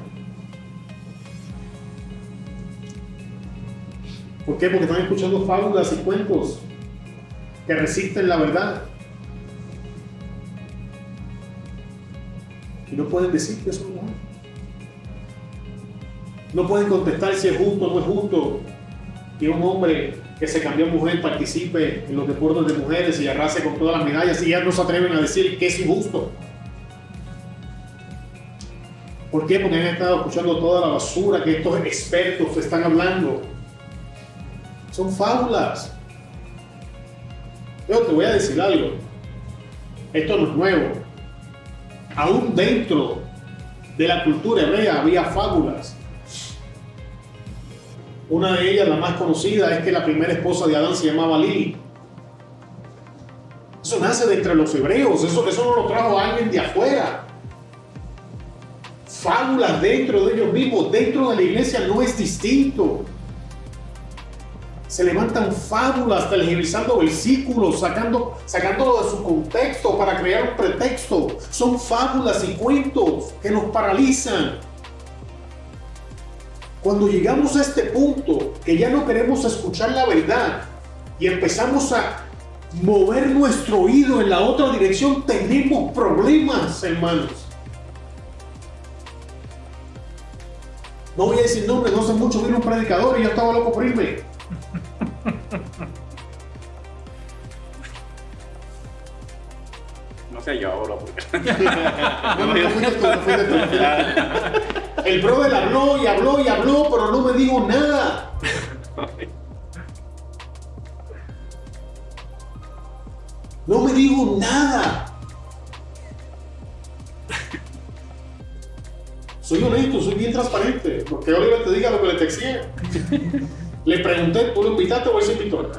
¿Por qué? Porque están escuchando fábulas y cuentos que resisten la verdad. Y no pueden decir que eso no. No pueden contestar si es justo o no es justo que un hombre que se cambió a mujer participe en los deportes de mujeres y arrase con todas las medallas y ya no se atreven a decir que es injusto. ¿Por qué? Porque han estado escuchando toda la basura que estos expertos están hablando son fábulas. Yo te voy a decir algo. Esto no es nuevo. Aún dentro de la cultura hebrea había fábulas. Una de ellas, la más conocida, es que la primera esposa de Adán se llamaba Lili. Eso nace de entre los hebreos, eso, eso no lo trajo alguien de afuera. Fábulas dentro de ellos mismos, dentro de la iglesia no es distinto se levantan fábulas, televisando versículos, sacando, sacándolo de su contexto para crear un pretexto. Son fábulas y cuentos que nos paralizan. Cuando llegamos a este punto que ya no queremos escuchar la verdad y empezamos a mover nuestro oído en la otra dirección, tenemos problemas, hermanos. No voy a decir nombres, no sé mucho, vino un predicador y yo estaba loco por irme. No sé yo porque. El brother habló y habló y habló, pero no me dijo nada. No me dijo nada. Soy honesto, soy bien transparente. Porque Oliver te diga lo que le texté. le pregunté, ¿tú lo invitaste o él se invitó?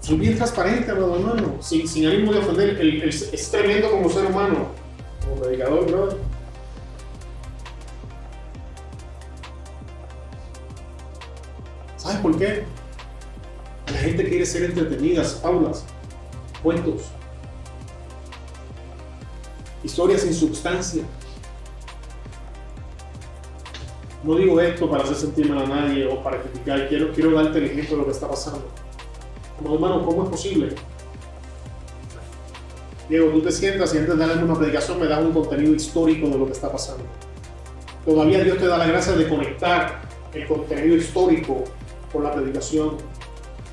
soy bien transparente, amado hermano, sin, sin ánimo de ofender. Es tremendo como ser humano, como predicador, brother. ¿Sabes por qué? La gente quiere ser entretenidas, fábulas, cuentos, historias sin sustancia. No digo esto para hacer sentir mal a nadie o para criticar, quiero, quiero darte el ejemplo de lo que está pasando. Como hermano, ¿cómo es posible? Diego, tú te sientas y antes de darle una predicación me das un contenido histórico de lo que está pasando. Todavía Dios te da la gracia de conectar el contenido histórico con la predicación.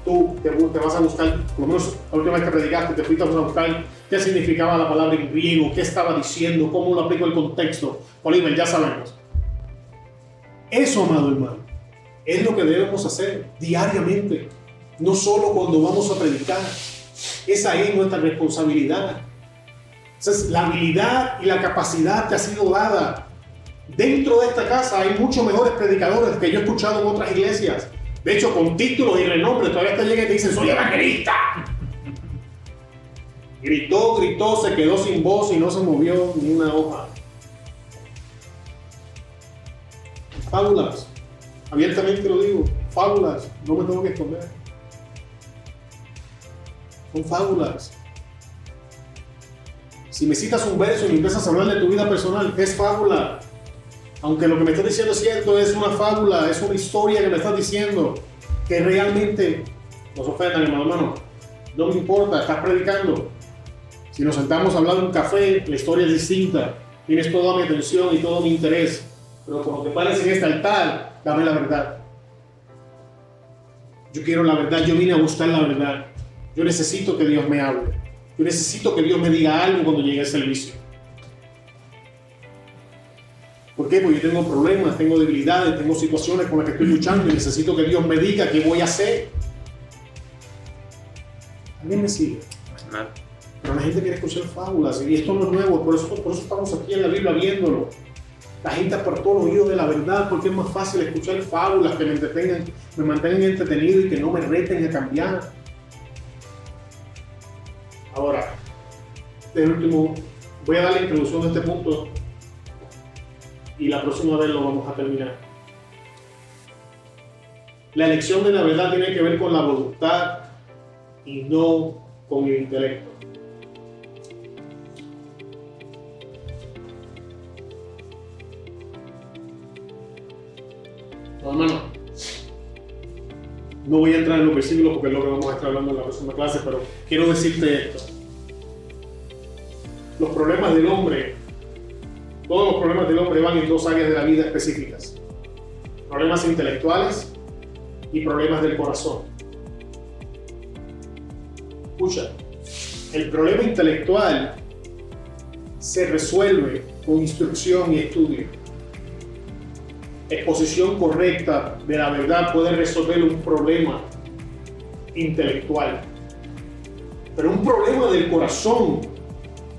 Tú te, te vas a buscar, por lo menos la última vez que predicaste, te fuiste a buscar qué significaba la palabra en griego, qué estaba diciendo, cómo lo aplico el contexto. Oliver, ya sabemos. Eso, amado hermano, es lo que debemos hacer diariamente, no solo cuando vamos a predicar. Esa es nuestra responsabilidad. Entonces, la habilidad y la capacidad te ha sido dada. Dentro de esta casa hay muchos mejores predicadores que yo he escuchado en otras iglesias. De hecho, con títulos y renombre, todavía te llegan y te dicen, soy evangelista. Gritó, gritó, se quedó sin voz y no se movió ni una hoja. Fábulas. Abiertamente lo digo. Fábulas. No me tengo que esconder. Son fábulas. Si me citas un verso y empiezas a hablar de tu vida personal, es fábula. Aunque lo que me estás diciendo es cierto, es una fábula, es una historia que me estás diciendo que realmente nos ofendan, hermano, hermano. No me importa, estás predicando. Si nos sentamos a hablar de un café, la historia es distinta. Tienes toda mi atención y todo mi interés. Pero cuando te pares en este altar, dame la verdad. Yo quiero la verdad, yo vine a buscar la verdad. Yo necesito que Dios me hable. Yo necesito que Dios me diga algo cuando llegue al servicio. ¿Por qué? Porque yo tengo problemas, tengo debilidades, tengo situaciones con las que estoy luchando y necesito que Dios me diga qué voy a hacer. ¿Alguien me sigue? Pero la gente quiere escuchar fábulas y esto no es nuevo, por eso, por eso estamos aquí en la Biblia viéndolo. La gente apartó el oído de la verdad porque es más fácil escuchar fábulas que me entretengan, me mantengan entretenido y que no me reten a cambiar. Ahora, de último, voy a dar la introducción a este punto y la próxima vez lo vamos a terminar. La elección de la verdad tiene que ver con la voluntad y no con el intelecto. No voy a entrar en los versículos porque es lo que vamos a estar hablando en la próxima clase, pero quiero decirte esto. Los problemas del hombre, todos los problemas del hombre van en dos áreas de la vida específicas. Problemas intelectuales y problemas del corazón. Escucha, el problema intelectual se resuelve con instrucción y estudio. Exposición correcta de la verdad puede resolver un problema intelectual. Pero un problema del corazón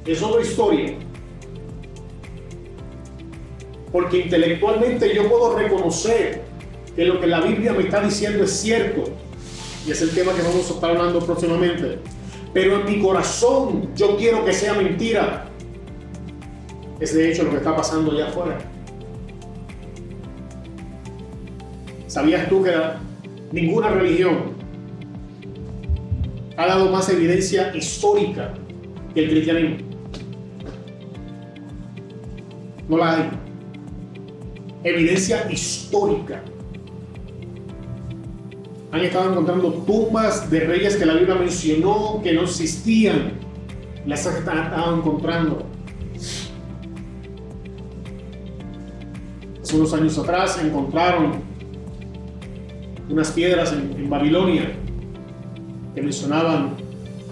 es otra historia. Porque intelectualmente yo puedo reconocer que lo que la Biblia me está diciendo es cierto. Y es el tema que vamos a estar hablando próximamente. Pero en mi corazón yo quiero que sea mentira. Es de hecho lo que está pasando allá afuera. ¿Sabías tú que ninguna religión ha dado más evidencia histórica que el cristianismo? No la hay. Evidencia histórica. Han estado encontrando tumbas de reyes que la Biblia mencionó que no existían. Las han estado encontrando. Hace unos años atrás encontraron unas piedras en, Babilonia que mencionaban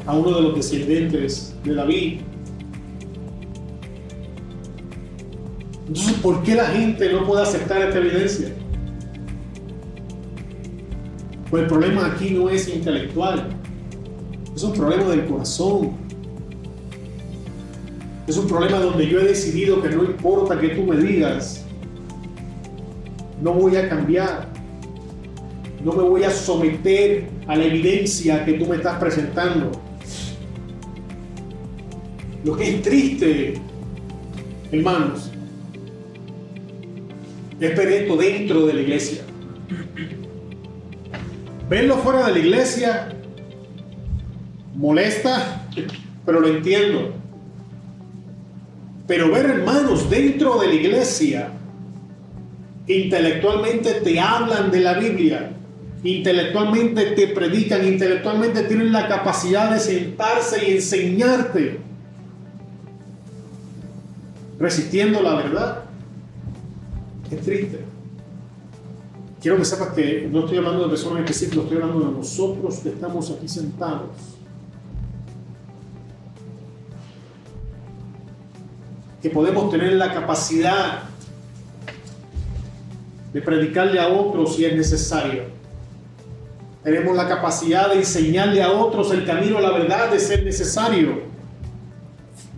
a uno de los descendientes de David. Entonces, ¿por qué la gente no puede aceptar esta evidencia? Pues el problema aquí no es intelectual, es un problema del corazón. Es un problema donde yo he decidido que no importa que tú me digas, no voy a cambiar. No me voy a someter a la evidencia que tú me estás presentando. Lo que es triste, hermanos, es ver esto dentro de la iglesia. Verlo fuera de la iglesia molesta, pero lo entiendo. Pero ver hermanos dentro de la iglesia intelectualmente te hablan de la Biblia, intelectualmente te predican, intelectualmente tienen la capacidad de sentarse y enseñarte, resistiendo la verdad, es triste. Quiero que sepas que no estoy hablando de personas específicas, estoy hablando de nosotros que estamos aquí sentados. Que podemos tener la capacidad de predicarle a otros si es necesario. Tenemos la capacidad de enseñarle a otros el camino a la verdad de ser necesario.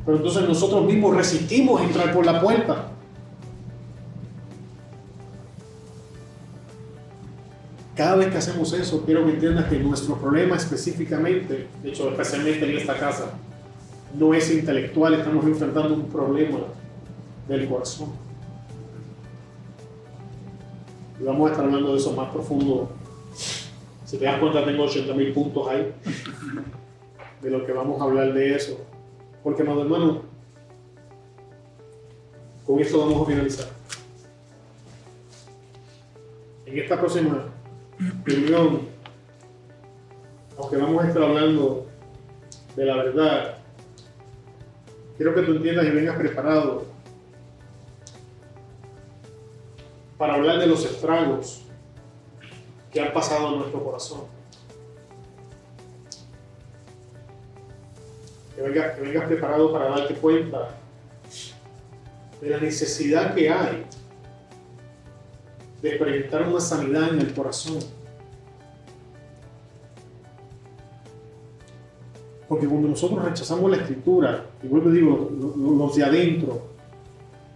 Pero entonces nosotros mismos resistimos entrar por la puerta. Cada vez que hacemos eso, quiero que entiendas que nuestro problema específicamente, de hecho especialmente en esta casa, no es intelectual, estamos enfrentando un problema del corazón. Y vamos a estar hablando de eso más profundo. Si te das cuenta, tengo 80 mil puntos ahí de lo que vamos a hablar de eso. Porque, amado hermano, con esto vamos a finalizar. En esta próxima reunión, aunque vamos a estar hablando de la verdad, quiero que tú entiendas y vengas preparado para hablar de los estragos que han pasado en nuestro corazón. Que vengas, preparado para darte cuenta de la necesidad que hay de experimentar una sanidad en el corazón. Porque cuando nosotros rechazamos la escritura, y vuelvo digo, los de adentro,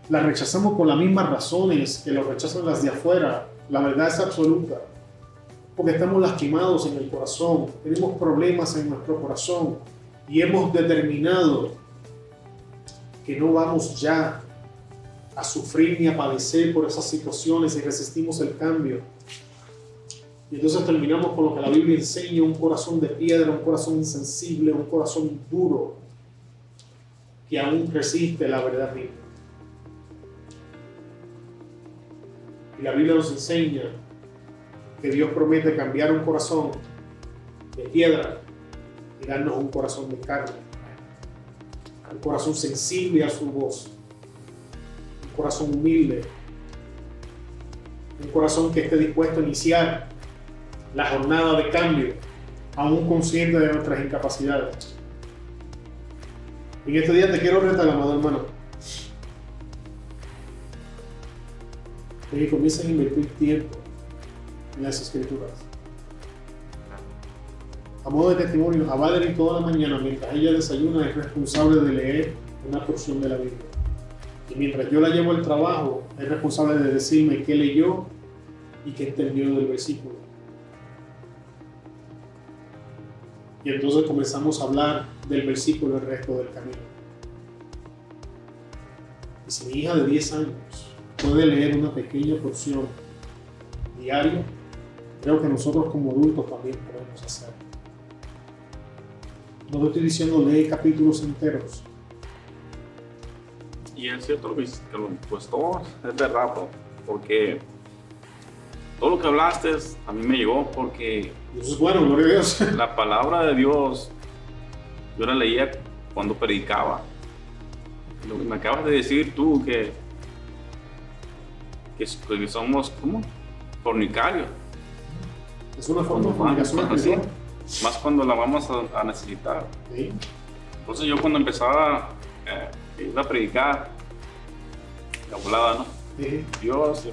la rechazamos por las mismas razones que lo rechazan las de afuera. La verdad es absoluta. Porque estamos lastimados en el corazón, tenemos problemas en nuestro corazón y hemos determinado que no vamos ya a sufrir ni a padecer por esas situaciones y resistimos el cambio. Y entonces terminamos con lo que la Biblia enseña, un corazón de piedra, un corazón insensible, un corazón duro, que aún resiste la verdad misma. Y la Biblia nos enseña que Dios promete cambiar un corazón de piedra y darnos un corazón de carne. Un corazón sensible a su voz. Un corazón humilde. Un corazón que esté dispuesto a iniciar la jornada de cambio, aún consciente de nuestras incapacidades. En este día te quiero retar, amado hermano, que comiencen a invertir tiempo escrituras. A modo de testimonio, a Valerie toda la mañana, mientras ella desayuna, es responsable de leer una porción de la Biblia. Y mientras yo la llevo al trabajo, es responsable de decirme qué leyó y qué entendió del versículo. Y entonces comenzamos a hablar del versículo el resto del camino. Y si mi hija de 10 años puede leer una pequeña porción diario, creo que nosotros como adultos también podemos hacerlo. No te estoy diciendo lee capítulos enteros. Y es cierto pues todo es verdad, bro, porque todo lo que hablaste a mí me llegó porque eso es bueno, gloria a Dios. la palabra de Dios yo la leía cuando predicaba. Lo que me acabas de decir tú que, que, que somos como fornicarios, Es una forma de comunicación sí, espiritual. más cuando la vamos a, a necesitar. Sí. Entonces yo cuando empezaba eh, iba a predicar, la volada, ¿no? Sí. Dios.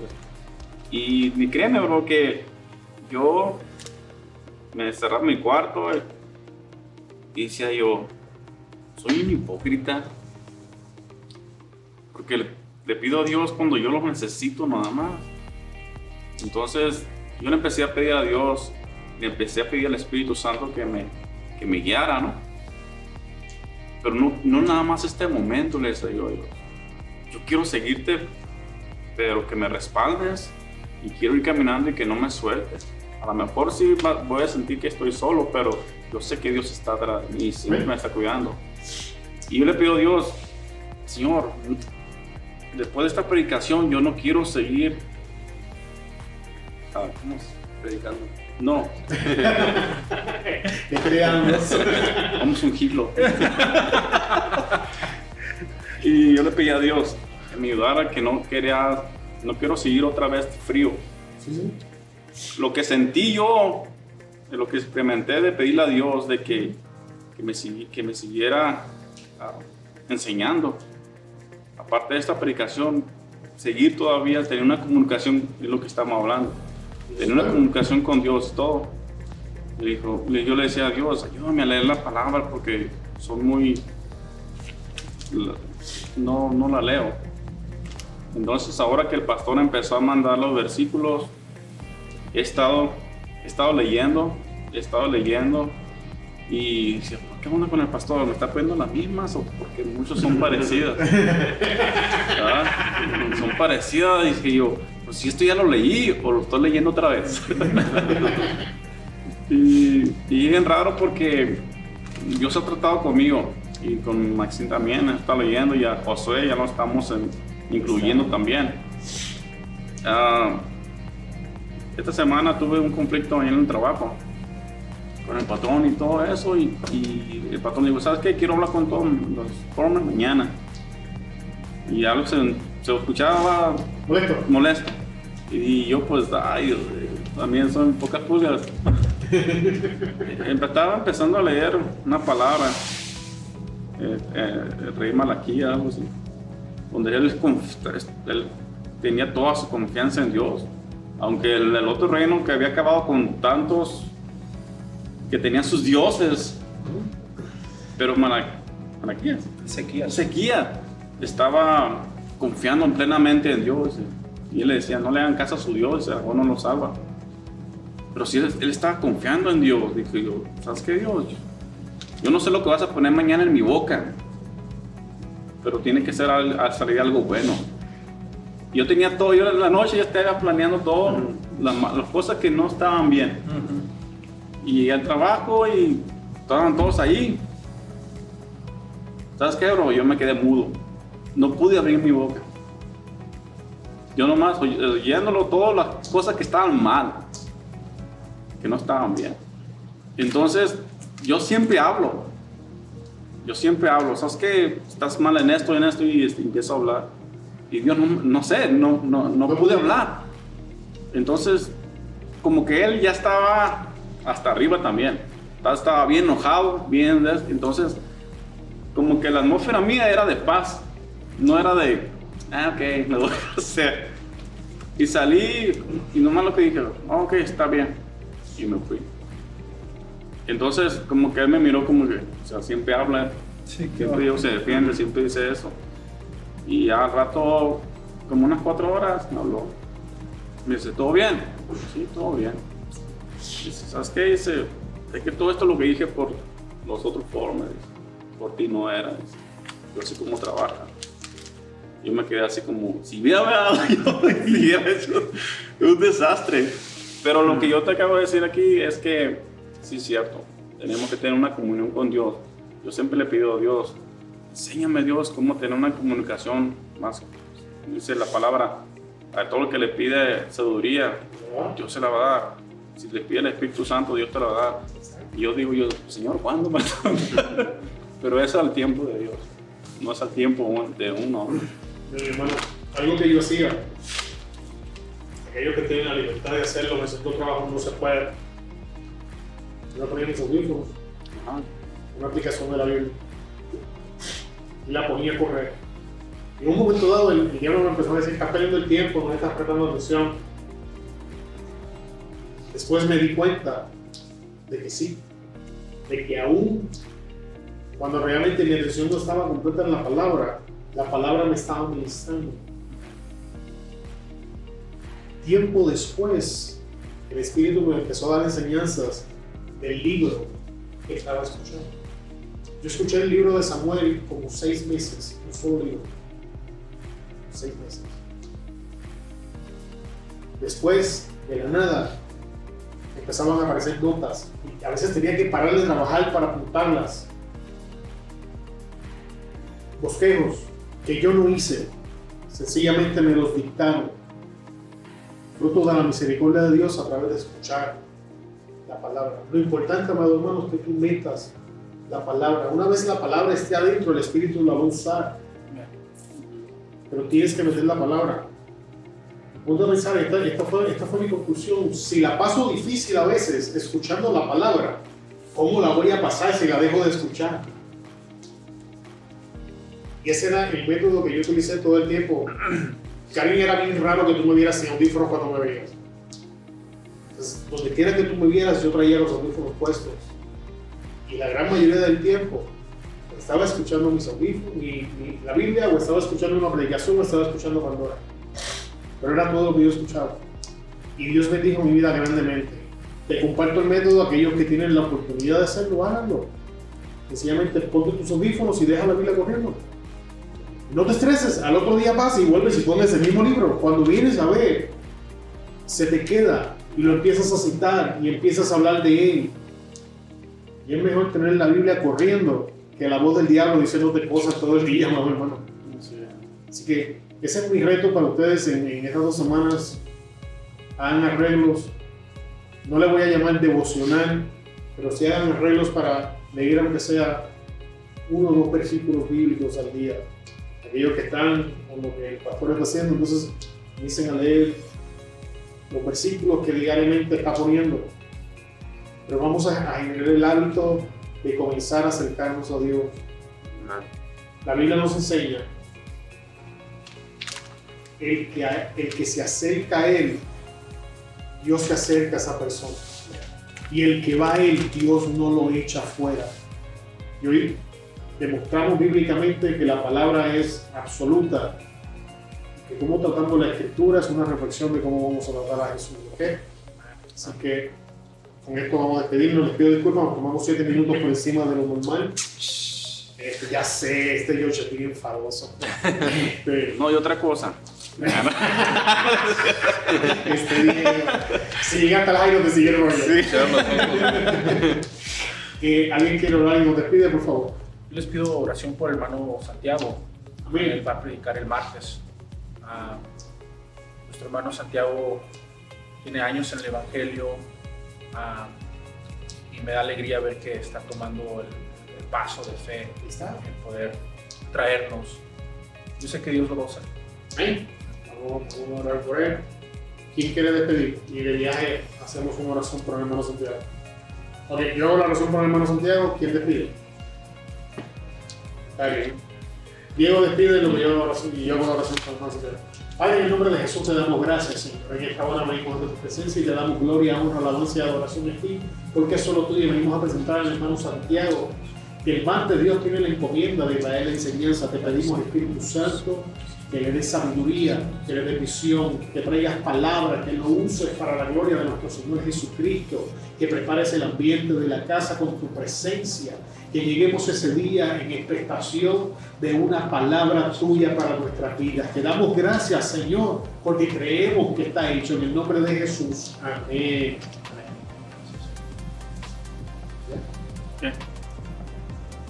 Y, y créeme, bro, que yo me encerraba en mi cuarto eh, y decía yo, soy un hipócrita. porque le, le pido a Dios cuando yo lo necesito nada más. Entonces, yo le empecé a pedir a Dios, le empecé a pedir al Espíritu Santo que me, que me guiara, ¿no? Pero no, no nada más este momento, le decía yo a Dios. Yo quiero seguirte, pero que me respaldes y quiero ir caminando y que no me sueltes. A lo mejor sí voy a sentir que estoy solo, pero yo sé que Dios está atrás de mí y siempre me está cuidando. Y yo le pido a Dios, Señor, después de esta predicación yo no quiero seguir ah, ¿cómo es? predicando. No, ¿Qué creamos? vamos a ungirlo. y yo le pedí a Dios que me ayudara, que no quería, no quiero seguir otra vez frío. Sí, sí. Lo que sentí yo, de lo que experimenté de pedirle a Dios de que, que, me, sigui- que me siguiera ah, enseñando. Aparte de esta predicación, seguir todavía, tener una comunicación, es lo que estamos hablando. Tener una comunicación con Dios, todo. Le dijo, yo le decía a Dios, ayúdame a leer la palabra porque son muy... No, no la leo. Entonces ahora que el pastor empezó a mandar los versículos, he estado, he estado leyendo, he estado leyendo y decía, ¿por qué onda con el pastor? ¿Me está poniendo las mismas o porque muchos son parecidas? ¿Verdad? Son parecidas, dije yo, pues si esto ya lo leí o lo estoy leyendo otra vez. y, y es bien raro porque Dios ha tratado conmigo y con Maxine también, estado leyendo y a Josué ya lo estamos en- incluyendo también. Ah, esta semana tuve un conflicto ahí en el trabajo con el patrón y todo eso y, y el patrón dijo, ¿sabes qué? Quiero hablar con todos los formas mañana. Y algo se, se escuchaba Molesto. molesto. Y yo pues, ay, eh, también son pocas pulgas. Estaba empezando a leer una palabra, eh, eh, el rey Malaquía, algo así, donde él, tenía toda su confianza en Dios. Aunque el, el otro reino que había acabado con tantos que tenían sus dioses, pero Mala- Malaquías, Sequías. Ezequiel estaba confiando plenamente en Dios y él le decía, no le hagan caso a su Dios, o no lo salva. Pero si él, él estaba confiando en Dios, dije yo, ¿sabes qué Dios? Yo no sé lo que vas a poner mañana en mi boca, pero tiene que ser al, al salir algo bueno. Yo tenía todo, yo en la noche ya estaba planeando todo, las cosas que no estaban bien. Y al trabajo y estaban todos ahí. ¿Sabes qué, bro? Yo me quedé mudo. No pude abrir mi boca. Yo nomás oy- oyéndolo todas las cosas que estaban mal, que no estaban bien. Entonces, yo siempre hablo. Yo siempre hablo. ¿Sabes qué? Estás mal en esto, en esto, y este, empiezo a hablar. Y Dios, no, no sé, no, no, no pude hablar. Entonces, como que él ya estaba hasta arriba también. Estaba- bien enojado, bien. Entonces, como que la atmósfera mía era de paz, no era de, ah, ok, lo voy a hacer. Y salí y nomás lo que dije, "Ah, ok, está bien. Y me fui. Entonces, como que él me miró como que, o sea, siempre habla, siempre Dios se defiende, siempre dice eso. Y al rato, como unas cuatro horas, me habló. Me dice, ¿todo bien? Sí, todo bien. Dice, ¿sabes qué? Dice, es que todo esto lo que dije por los otros formas, por ti no era. dice. Yo sé cómo trabaja. Yo me quedé así como, si hubiera hablado yo, hubiera un desastre. Pero lo que yo te acabo de decir aquí es que, sí es cierto, tenemos que tener una comunión con Dios. Yo siempre le pido a Dios, enséñame Dios cómo tener una comunicación más, dice la palabra, a todo lo que le pide sabiduría, Dios se la va a dar. Si le pide el Espíritu Santo, Dios te la va a dar. Y yo digo, yo, Señor, ¿cuándo me Pero es al tiempo de Dios, no es al tiempo de uno. Mi hermano, algo que yo hacía, aquellos que tienen la libertad de hacerlo en el de trabajo no se puede. Yo ponía mis audífonos, una aplicación de la Biblia, y la ponía a correr. Y en un momento dado, el, el diablo me empezó a decir: Estás perdiendo el tiempo, no estás prestando atención. Después me di cuenta de que sí, de que aún cuando realmente mi atención no estaba completa en la palabra, La palabra me estaba ministrando. Tiempo después, el Espíritu me empezó a dar enseñanzas del libro que estaba escuchando. Yo escuché el libro de Samuel como seis meses, un solo. Seis meses. Después, de la nada, empezaban a aparecer notas. Y a veces tenía que parar de trabajar para apuntarlas. Bosquejos que yo no hice, sencillamente me los dictaron. Fruto de la misericordia de Dios a través de escuchar la palabra. Lo importante, amado hermano, es que tú metas la palabra. Una vez la palabra esté adentro, el Espíritu la va a usar. Pero tienes que meter la palabra. Punto de pensar, esta, esta fue mi conclusión. Si la paso difícil a veces escuchando la palabra, ¿cómo la voy a pasar si la dejo de escuchar? Y ese era el método que yo utilicé todo el tiempo. Karin era bien raro que tú me vieras sin audífonos cuando me veías. Entonces, donde quiera que tú me vieras, yo traía los audífonos puestos. Y la gran mayoría del tiempo estaba escuchando mis audífonos, mi, mi- la Biblia, o estaba escuchando una predicación, o estaba escuchando Pandora. Pero era todo lo que yo escuchaba. Y Dios bendijo mi vida grandemente. Te comparto el método, aquellos que tienen la oportunidad de hacerlo, háganlo. Sencillamente ponte tus audífonos y deja la Biblia corriendo. No te estreses, al otro día pasa y vuelves y pones el mismo libro. Cuando vienes a ver, se te queda y lo empiezas a citar y empiezas a hablar de él. Y es mejor tener la Biblia corriendo que la voz del diablo diciéndote cosas todo el día, mamá, hermano. Así que ese es mi reto para ustedes en, estas dos semanas. Hagan arreglos. No le voy a llamar devocional, pero sí hagan arreglos para leer aunque sea uno o dos versículos bíblicos al día. Aquellos que están con lo que el pastor está haciendo, entonces dicen a leer los versículos que diariamente está poniendo. Pero vamos a, a generar el hábito de comenzar a acercarnos a Dios. La Biblia nos enseña el que, el que se acerca a Él, Dios se acerca a esa persona. Y el que va a Él, Dios no lo echa fuera. Y demostramos bíblicamente que la palabra es absoluta. Que cómo tratamos la escritura es una reflexión de cómo vamos a tratar a Jesús. ¿ok? Así que con esto vamos a despedirnos. Les pido disculpas, nos tomamos siete minutos por encima de lo normal. Este, ya sé, este George es bien famoso. Este, No, y otra cosa. este. Si llegaste al aire, te sigue el rollo. Eh, ¿Alguien quiere orar y nos despide, por favor? Yo les pido oración por el hermano Santiago. Amén. Él va a predicar el martes. Ah, nuestro hermano Santiago tiene años en el Evangelio ah, y me da alegría ver que está tomando el, el paso de fe está. en poder traernos. Yo sé que Dios lo va a. Amén. Vamos, vamos a orar por él. ¿Quién quiere despedir? Y de viaje hacemos una oración por el hermano Santiago. Ok, yo hago la oración por el hermano Santiago. ¿Quién despide? Está bien. Diego despide lo que yo y yo hago la oración Santiago. Padre, en el nombre de Jesús te damos gracias, Señor. En esta hora venimos de tu presencia y te damos gloria, honra, alabanza y adoración a ti, porque solo tú y venimos a presentar al hermano Santiago, que el martes Dios tiene la encomienda de traer la enseñanza. Te pedimos, Espíritu Santo, que le des sabiduría, que le des visión, que traigas palabras, que lo uses para la gloria de nuestro Señor Jesucristo, que prepares el ambiente de la casa con tu presencia, que lleguemos ese día en expectación de una palabra tuya para nuestras vidas. Te damos gracias, Señor, porque creemos que está hecho en el nombre de Jesús. Amén. ¿Qué?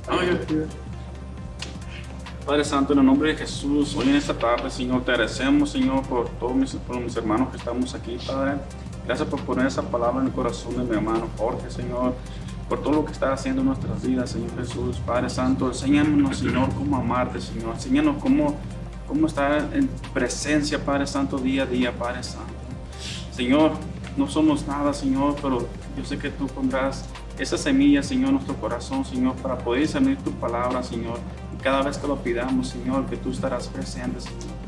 No, yo- Padre Santo, en el nombre de Jesús, hoy en esta tarde, Señor, te agradecemos, Señor, por todos mis, mis hermanos que estamos aquí, Padre. Gracias por poner esa palabra en el corazón de mi hermano Jorge, Señor, por todo lo que está haciendo en nuestras vidas, Señor Jesús. Padre Santo, enséñanos, Señor, cómo amarte, Señor. Enséñanos cómo, cómo estar en presencia, Padre Santo, día a día, Padre Santo. Señor, no somos nada, Señor, pero yo sé que tú pondrás esa semilla, Señor, en nuestro corazón, Señor, para poder discernir tu palabra, Señor. Y cada vez que lo pidamos, Señor, que tú estarás presente, Señor.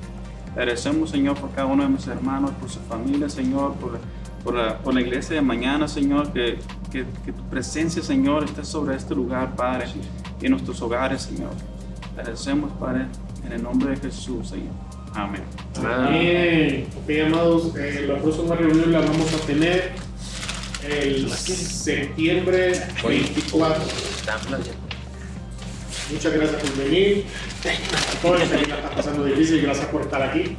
Agradecemos, Señor, por cada uno de mis hermanos, por su familia, Señor, por, por, la, por la iglesia de mañana, Señor, que, que, que tu presencia, Señor, esté sobre este lugar, Padre, y en nuestros hogares, Señor. Le agradecemos, Padre, en el nombre de Jesús, Señor. Amén. Bien. Ok, amados, eh, la próxima reunión la vamos a tener el septiembre 24. Muchas gracias por venir. A todos está pasando difícil, gracias por estar aquí.